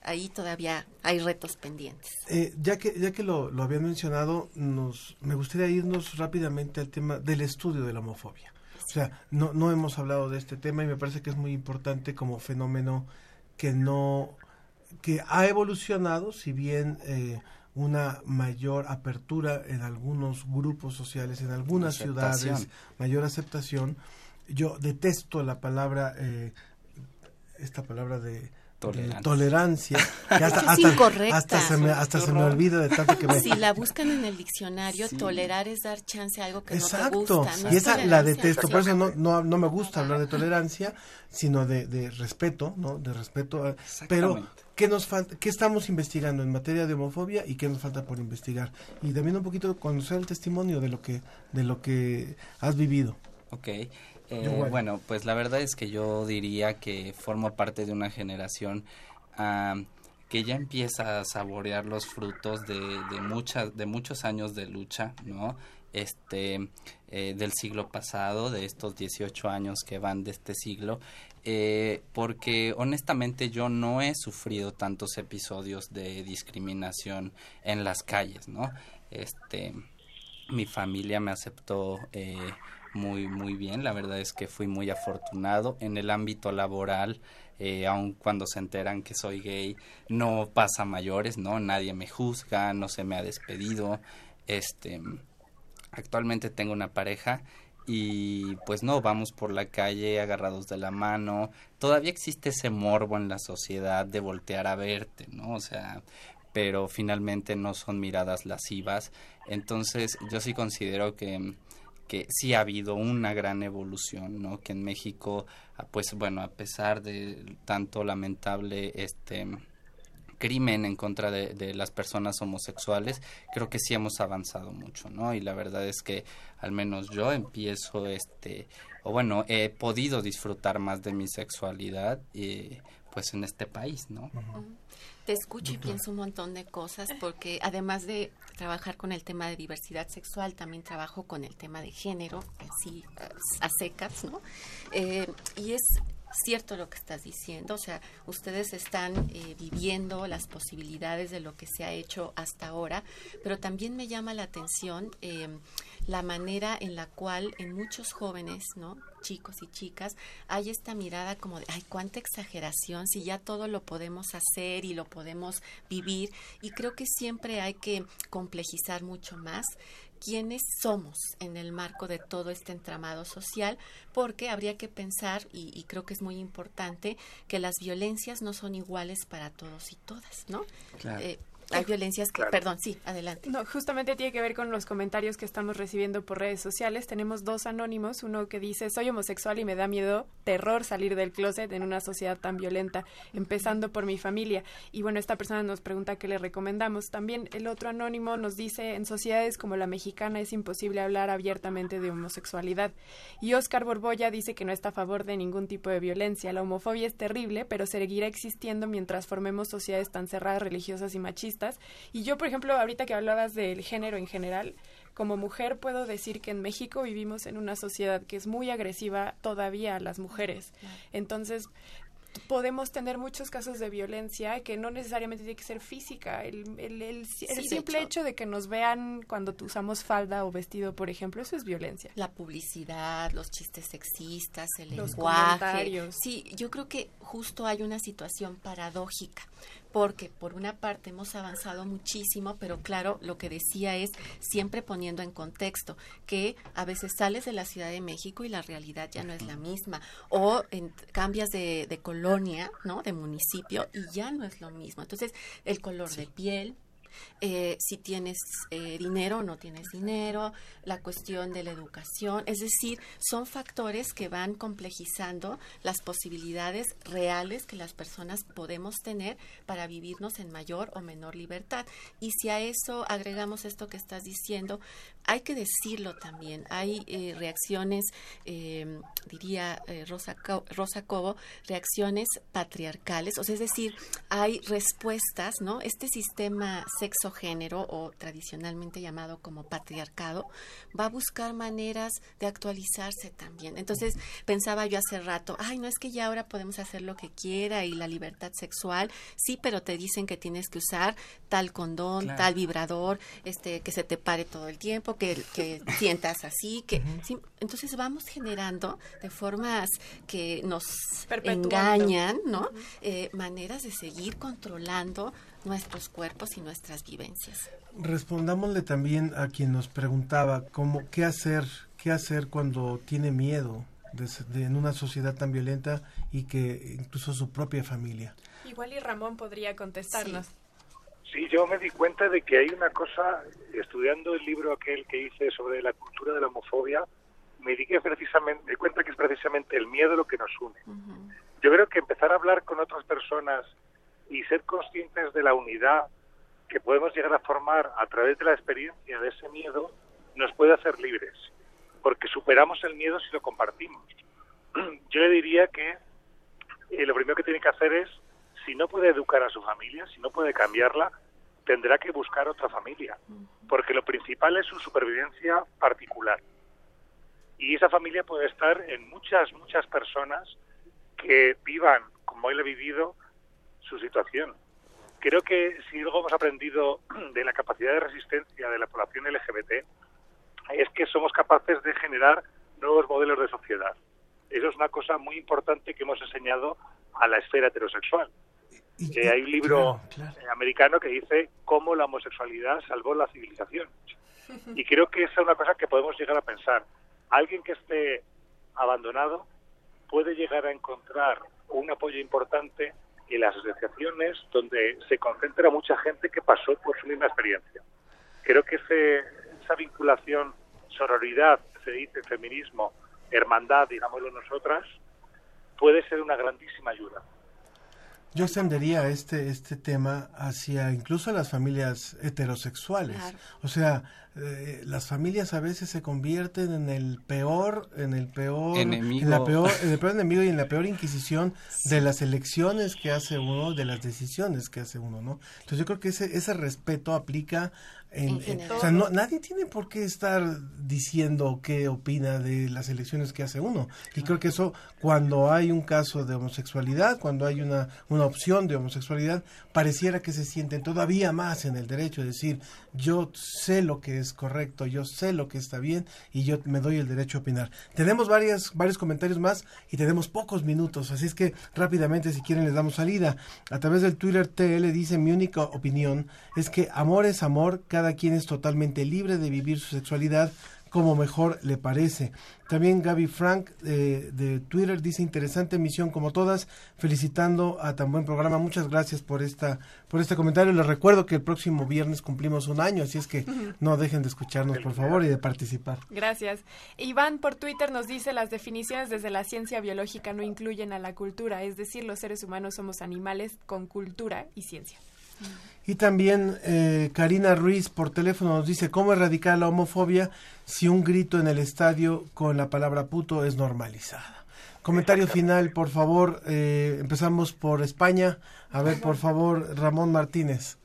ahí todavía hay retos pendientes. Eh, ya que ya que lo, lo habían mencionado, nos me gustaría irnos rápidamente al tema del estudio de la homofobia. O sea, no, no hemos hablado de este tema y me parece que es muy importante como fenómeno que no, que ha evolucionado, si bien eh, una mayor apertura en algunos grupos sociales, en algunas ciudades, mayor aceptación. Yo detesto la palabra, eh, esta palabra de tolerancia. hasta, es incorrecta. Hasta, se me, hasta se me olvida de tanto que me... Si la buscan en el diccionario, tolerar es dar chance a algo que no te gusta. y esa la detesto, por eso no, no, no me gusta hablar de tolerancia, sino de, de respeto, ¿no? De respeto. pero, ¿qué nos falta? ¿Qué estamos investigando en materia de homofobia y qué nos falta por investigar? Y también un poquito conocer el testimonio de lo que, de lo que has vivido. Ok. Eh, bueno, pues la verdad es que yo diría que formo parte de una generación que ya empieza a saborear los frutos de, de, muchas, de muchos años de lucha, ¿no? Este, eh, del siglo pasado, de estos 18 años que van de este siglo, eh, porque honestamente yo no he sufrido tantos episodios de discriminación en las calles, ¿no? Este, mi familia me aceptó eh, muy, muy bien. La verdad es que fui muy afortunado en el ámbito laboral. Eh, aun cuando se enteran que soy gay, no pasa mayores, ¿no? Nadie me juzga, no se me ha despedido. Este, actualmente tengo una pareja y pues no, vamos por la calle agarrados de la mano. Todavía existe ese morbo en la sociedad de voltear a verte, ¿no? O sea, pero finalmente no son miradas lascivas. Entonces, yo sí considero que que sí ha habido una gran evolución, ¿no? Que en México, ah, pues bueno, a pesar de tanto lamentable este crimen en contra de, las personas homosexuales, creo que sí hemos avanzado mucho, ¿no? Y la verdad es que al menos yo empiezo, este, o bueno, he podido disfrutar más de mi sexualidad, y, pues en este país, ¿no? Te escucho y pienso un montón de cosas porque además de trabajar con el tema de diversidad sexual, también trabajo con el tema de género, así a secas, ¿no? Eh, y es cierto lo que estás diciendo, o sea, ustedes están eh, viviendo las posibilidades de lo que se ha hecho hasta ahora, pero también me llama la atención eh, la manera en la cual en muchos jóvenes, ¿no? chicos y chicas, hay esta mirada como de, ay, cuánta exageración, si ya todo lo podemos hacer y lo podemos vivir. Y creo que siempre hay que complejizar mucho más quiénes somos en el marco de todo este entramado social, porque habría que pensar, y, creo que es muy importante, que las violencias no son iguales para todos y todas, ¿no? Claro. Eh, hay violencias que, perdón, sí, adelante. No, justamente tiene que ver con los comentarios que estamos recibiendo por redes sociales. Tenemos dos anónimos, uno que dice, soy homosexual y me da miedo, terror salir del closet en una sociedad tan violenta, empezando por mi familia. Y bueno, esta persona nos pregunta qué le recomendamos. También el otro anónimo nos dice, en sociedades como la mexicana es imposible hablar abiertamente de homosexualidad. Y Oscar Borbolla dice que no está a favor de ningún tipo de violencia. La homofobia es terrible, pero seguirá existiendo mientras formemos sociedades tan cerradas, religiosas y machistas Y yo, por ejemplo, ahorita que hablabas del género en general, como mujer puedo decir que en México vivimos en una sociedad que es muy agresiva todavía a las mujeres. Entonces, podemos tener muchos casos de violencia que no necesariamente tiene que ser física. El, el, el, simple hecho. hecho. de que nos vean cuando usamos falda o vestido, por ejemplo, eso es violencia. La publicidad, los chistes sexistas, el Los lenguaje. Sí, yo creo que justo hay una situación paradójica, porque por una parte hemos avanzado muchísimo, pero claro, lo que decía es siempre poniendo en contexto que a veces sales de la Ciudad de México y la realidad ya no es la misma, o en- cambias de, de colonia, ¿no? De municipio y ya no es lo mismo. Entonces, el color de piel, eh, si tienes eh, dinero o no tienes dinero, la cuestión de la educación, es decir, son factores que van complejizando las posibilidades reales que las personas podemos tener para vivirnos en mayor o menor libertad. Y si a eso agregamos esto que estás diciendo, hay que decirlo también, hay eh, reacciones, eh, diría eh, Rosa, Co- Rosa Cobo, reacciones patriarcales, o sea, es decir, hay respuestas, ¿no? Este sistema sexo-género o tradicionalmente llamado como patriarcado va a buscar maneras de actualizarse también. Entonces, pensaba yo hace rato, ay, no es que ya ahora podemos hacer lo que quiera y la libertad sexual, sí, pero te dicen que tienes que usar tal condón, Claro. tal vibrador, este, que se te pare todo el tiempo, que, que sientas así, que sí, entonces vamos generando de formas que nos engañan, ¿no? Eh, maneras de seguir controlando nuestros cuerpos y nuestras vivencias. Respondámosle también a quien nos preguntaba cómo qué hacer, qué hacer cuando tiene miedo de, en una sociedad tan violenta y que incluso su propia familia. Igual y Ramón podría contestarnos. Sí, yo me di cuenta de que hay una cosa, estudiando el libro aquel que hice sobre la cultura de la homofobia, me di que precisamente, me di cuenta que es precisamente el miedo lo que nos une. Yo creo que empezar a hablar con otras personas y ser conscientes de la unidad que podemos llegar a formar a través de la experiencia de ese miedo nos puede hacer libres, porque superamos el miedo si lo compartimos. Yo le diría que eh, lo primero que tiene que hacer es, si no puede educar a su familia, si no puede cambiarla, tendrá que buscar otra familia, porque lo principal es su supervivencia particular. Y esa familia puede estar en muchas, muchas personas que vivan como él ha vivido su situación. Creo que si algo hemos aprendido de la capacidad de resistencia de la población LGBT es que somos capaces de generar nuevos modelos de sociedad. Eso es una cosa muy importante que hemos enseñado a la esfera heterosexual. Eh, hay un libro eh, americano que dice cómo la homosexualidad salvó la civilización. Y creo que esa es una cosa que podemos llegar a pensar. Alguien que esté abandonado puede llegar a encontrar un apoyo importante en las asociaciones donde se concentra mucha gente que pasó por su misma experiencia. Creo que ese, esa vinculación, sororidad, se dice feminismo, hermandad, digámoslo nosotras, puede ser una grandísima ayuda. Yo extendería este, este tema hacia incluso a las familias heterosexuales. Claro. O sea, eh, las familias a veces se convierten en el peor, en el peor, Enemigo. en la peor, en el peor enemigo y en la peor inquisición de las elecciones que hace uno, de las decisiones que hace uno, ¿no? Entonces yo creo que ese, ese respeto aplica en, En en- general. o sea, no, nadie tiene por qué estar diciendo qué opina de las elecciones que hace uno. Y creo que eso, cuando hay un caso de homosexualidad, cuando hay una, una opción de homosexualidad, pareciera que se sienten todavía más en el derecho de decir, yo sé lo que es correcto, yo sé lo que está bien y yo me doy el derecho a opinar. Tenemos varias, varios comentarios más y tenemos pocos minutos, así es que rápidamente si quieren les damos salida. A través del Twitter TL dice mi única opinión es que amor es amor, cada quien es totalmente libre de vivir su sexualidad como mejor le parece. También Gaby Frank eh, de Twitter dice interesante emisión como todas, felicitando a tan buen programa. Muchas gracias por esta por este comentario. Les recuerdo que el próximo viernes cumplimos un año, así es que no dejen de escucharnos por favor y de participar. Gracias. Iván por Twitter nos dice las definiciones desde la ciencia biológica no incluyen a la cultura, es decir, los seres humanos somos animales con cultura y ciencia. Y también eh, Karina Ruiz por teléfono nos dice cómo erradicar la homofobia si un grito en el estadio con la palabra puto es normalizada. Comentario final, por favor. eh, empezamos por España. A ver, por favor, Ramón Martínez.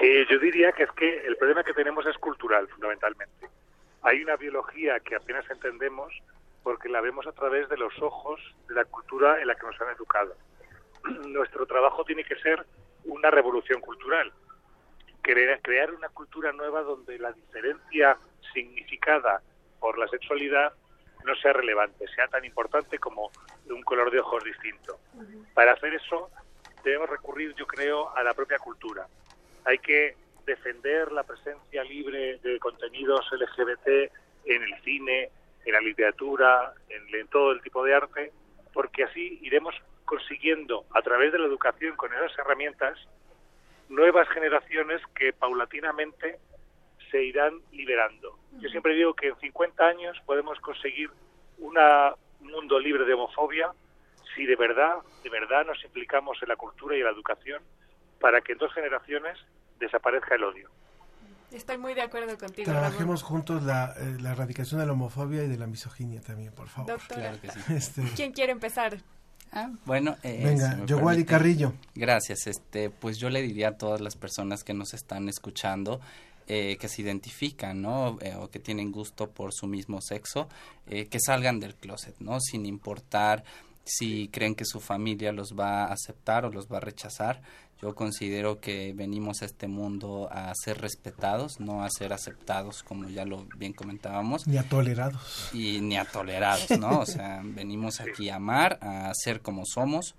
Eh, yo diría que es que el problema que tenemos es cultural, fundamentalmente. Hay una biología que apenas entendemos porque la vemos a través de los ojos de la cultura en la que nos han educado. Nuestro trabajo tiene que ser una revolución cultural, crear, crear una cultura nueva donde la diferencia significada por la sexualidad no sea relevante, sea tan importante como un color de ojos distinto. Para hacer eso debemos recurrir, yo creo, a la propia cultura. Hay que defender la presencia libre de contenidos LGBT en el cine, en la literatura, en, en todo el tipo de arte, porque así iremos consiguiendo, a través de la educación, con esas herramientas, nuevas generaciones que paulatinamente se irán liberando. Yo siempre digo que en 50 años podemos conseguir una- un mundo libre de homofobia si de verdad, de verdad nos implicamos en la cultura y en la educación para que en dos generaciones desaparezca el odio. Estoy muy de acuerdo contigo, Ramón. Trabajemos juntos la, eh, la erradicación de la homofobia y de la misoginia también, por favor. Doctora. Claro que sí. Este, ¿Quién quiere empezar? Bueno, eh, Venga, si Yowali. Carrillo. Gracias. Este, pues yo le diría a todas las personas que nos están escuchando eh, que se identifican, ¿no? Eh, o que tienen gusto por su mismo sexo, eh, que salgan del closet, ¿no? Sin importar si creen que su familia los va a aceptar o los va a rechazar. Yo considero que venimos a este mundo a ser respetados, no a ser aceptados, como ya lo bien comentábamos Ni a tolerados. y ni a tolerados, ¿no? O sea, venimos aquí a amar, a ser como somos.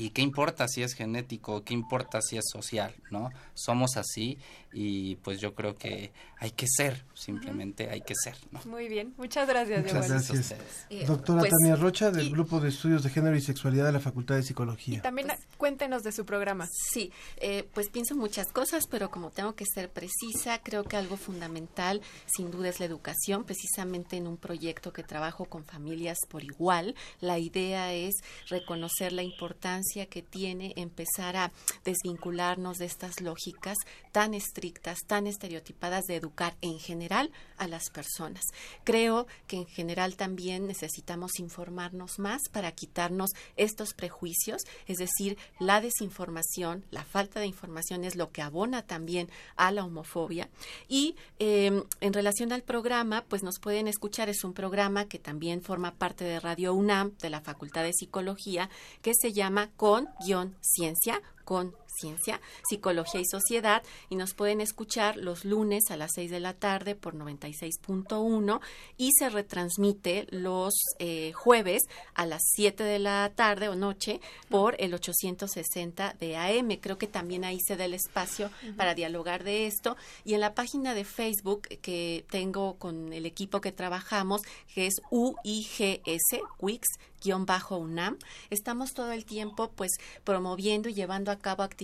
¿Y qué importa si es genético? ¿Qué importa si es social? ¿No? Somos así y pues yo creo que hay que ser, simplemente hay que ser, ¿no? Muy bien, muchas gracias, Muchas gracias. Eh, Doctora pues, Tania Rocha, del y- Grupo de Estudios de Género y Sexualidad de la Facultad de Psicología. También cuéntenos de su programa. Sí, eh, pues pienso muchas cosas, pero como tengo que ser precisa, creo que algo fundamental sin duda es la educación. Precisamente en un proyecto que trabajo con familias por igual, la idea es reconocer la importancia que tiene empezar a desvincularnos de estas lógicas tan estrictas, tan estereotipadas de educar en general a las personas. Creo que en general también necesitamos informarnos más para quitarnos estos prejuicios, es decir, la desinformación, la falta de información es lo que abona también a la homofobia. Y eh, en relación al programa, pues nos pueden escuchar, es un programa que también forma parte de Radio UNAM, de la Facultad de Psicología, que se llama Con-Ciencia, con Ciencia, Psicología y Sociedad y nos pueden escuchar los lunes a las 6 de la tarde por 96.1 y se retransmite los eh, jueves a las 7 de la tarde o noche por el 860 de AM. Creo que también ahí se da el espacio para dialogar de esto y en la página de Facebook que tengo con el equipo que trabajamos, que es UIGS, Wix, guion bajo UNAM. Estamos todo el tiempo pues promoviendo y llevando a cabo actividades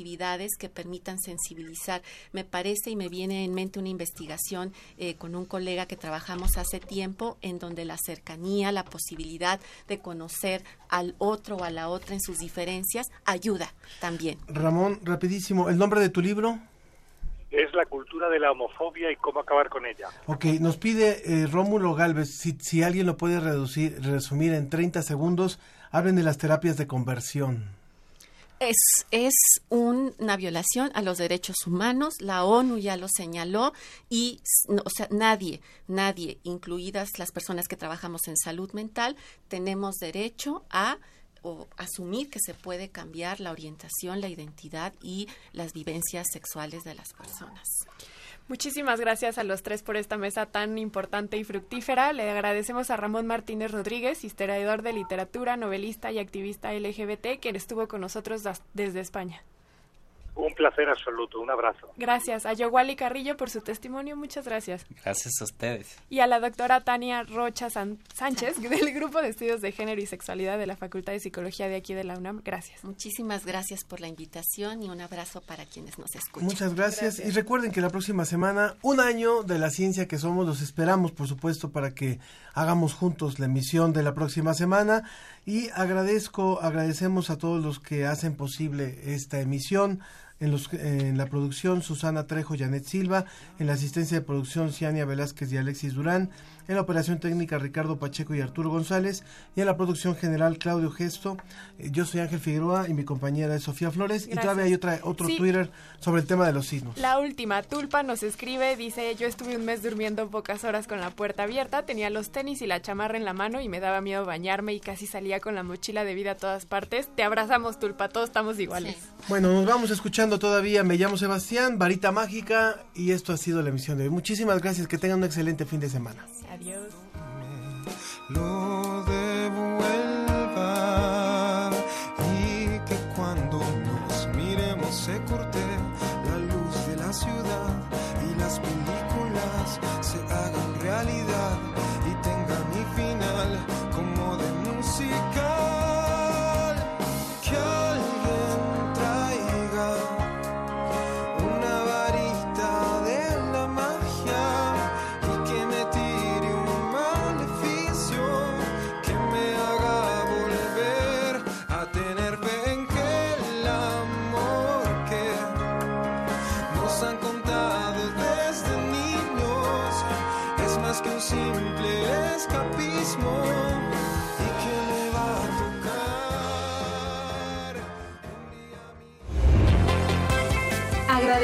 que permitan sensibilizar. Me parece y me viene en mente una investigación eh, con un colega que trabajamos hace tiempo en donde la cercanía, la posibilidad de conocer al otro o a la otra en sus diferencias ayuda también. Ramón, rapidísimo, ¿el nombre de tu libro? Es la cultura de la homofobia y cómo acabar con ella. Ok, nos pide eh, Rómulo Galvez, si, si alguien lo puede reducir, resumir en 30 segundos, hablen de las terapias de conversión. Es, es un- una violación a los derechos humanos, la ONU ya lo señaló y, no, o sea, nadie, nadie, incluidas las personas que trabajamos en salud mental, tenemos derecho a o asumir que se puede cambiar la orientación, la identidad y las vivencias sexuales de las personas. Muchísimas gracias a los tres por esta mesa tan importante y fructífera. Le agradecemos a Ramón Martínez Rodríguez, historiador de literatura, novelista y activista LGBT, quien estuvo con nosotros desde España. Un placer absoluto, un abrazo. Gracias a Yowali Carrillo por su testimonio, muchas gracias. Gracias a ustedes. Y a la doctora Tania Rocha San- Sánchez, del Grupo de Estudios de Género y Sexualidad de la Facultad de Psicología de aquí de la UNAM. Gracias. Muchísimas gracias por la invitación y un abrazo para quienes nos escuchan. Muchas gracias. Y recuerden que la próxima semana, un año de la ciencia que somos, los esperamos, por supuesto, para que hagamos juntos la emisión de la próxima semana. Y agradezco, agradecemos a todos los que hacen posible esta emisión. En, los, en la producción, Susana Trejo, Janet Silva. En la asistencia de producción, Ciania Velázquez y Alexis Durán. En la operación técnica, Ricardo Pacheco y Arturo González. Y en la producción general, Claudio Gesto. Eh, Yo soy Ángel Figueroa y mi compañera es Sofía Flores. Y todavía hay otra, otro Sí. Twitter sobre el tema de los sismos. La última, Tulpa nos escribe, dice, yo estuve un mes durmiendo pocas horas con la puerta abierta, tenía los tenis y la chamarra en la mano y me daba miedo bañarme y casi salía con la mochila de vida a todas partes. Te abrazamos, Tulpa, todos estamos iguales. Bueno, nos vamos escuchando todavía. Me llamo Sebastián, Varita Mágica, y esto ha sido la emisión de hoy. Muchísimas gracias, que tengan un excelente fin de semana. Adiós. lo devuelva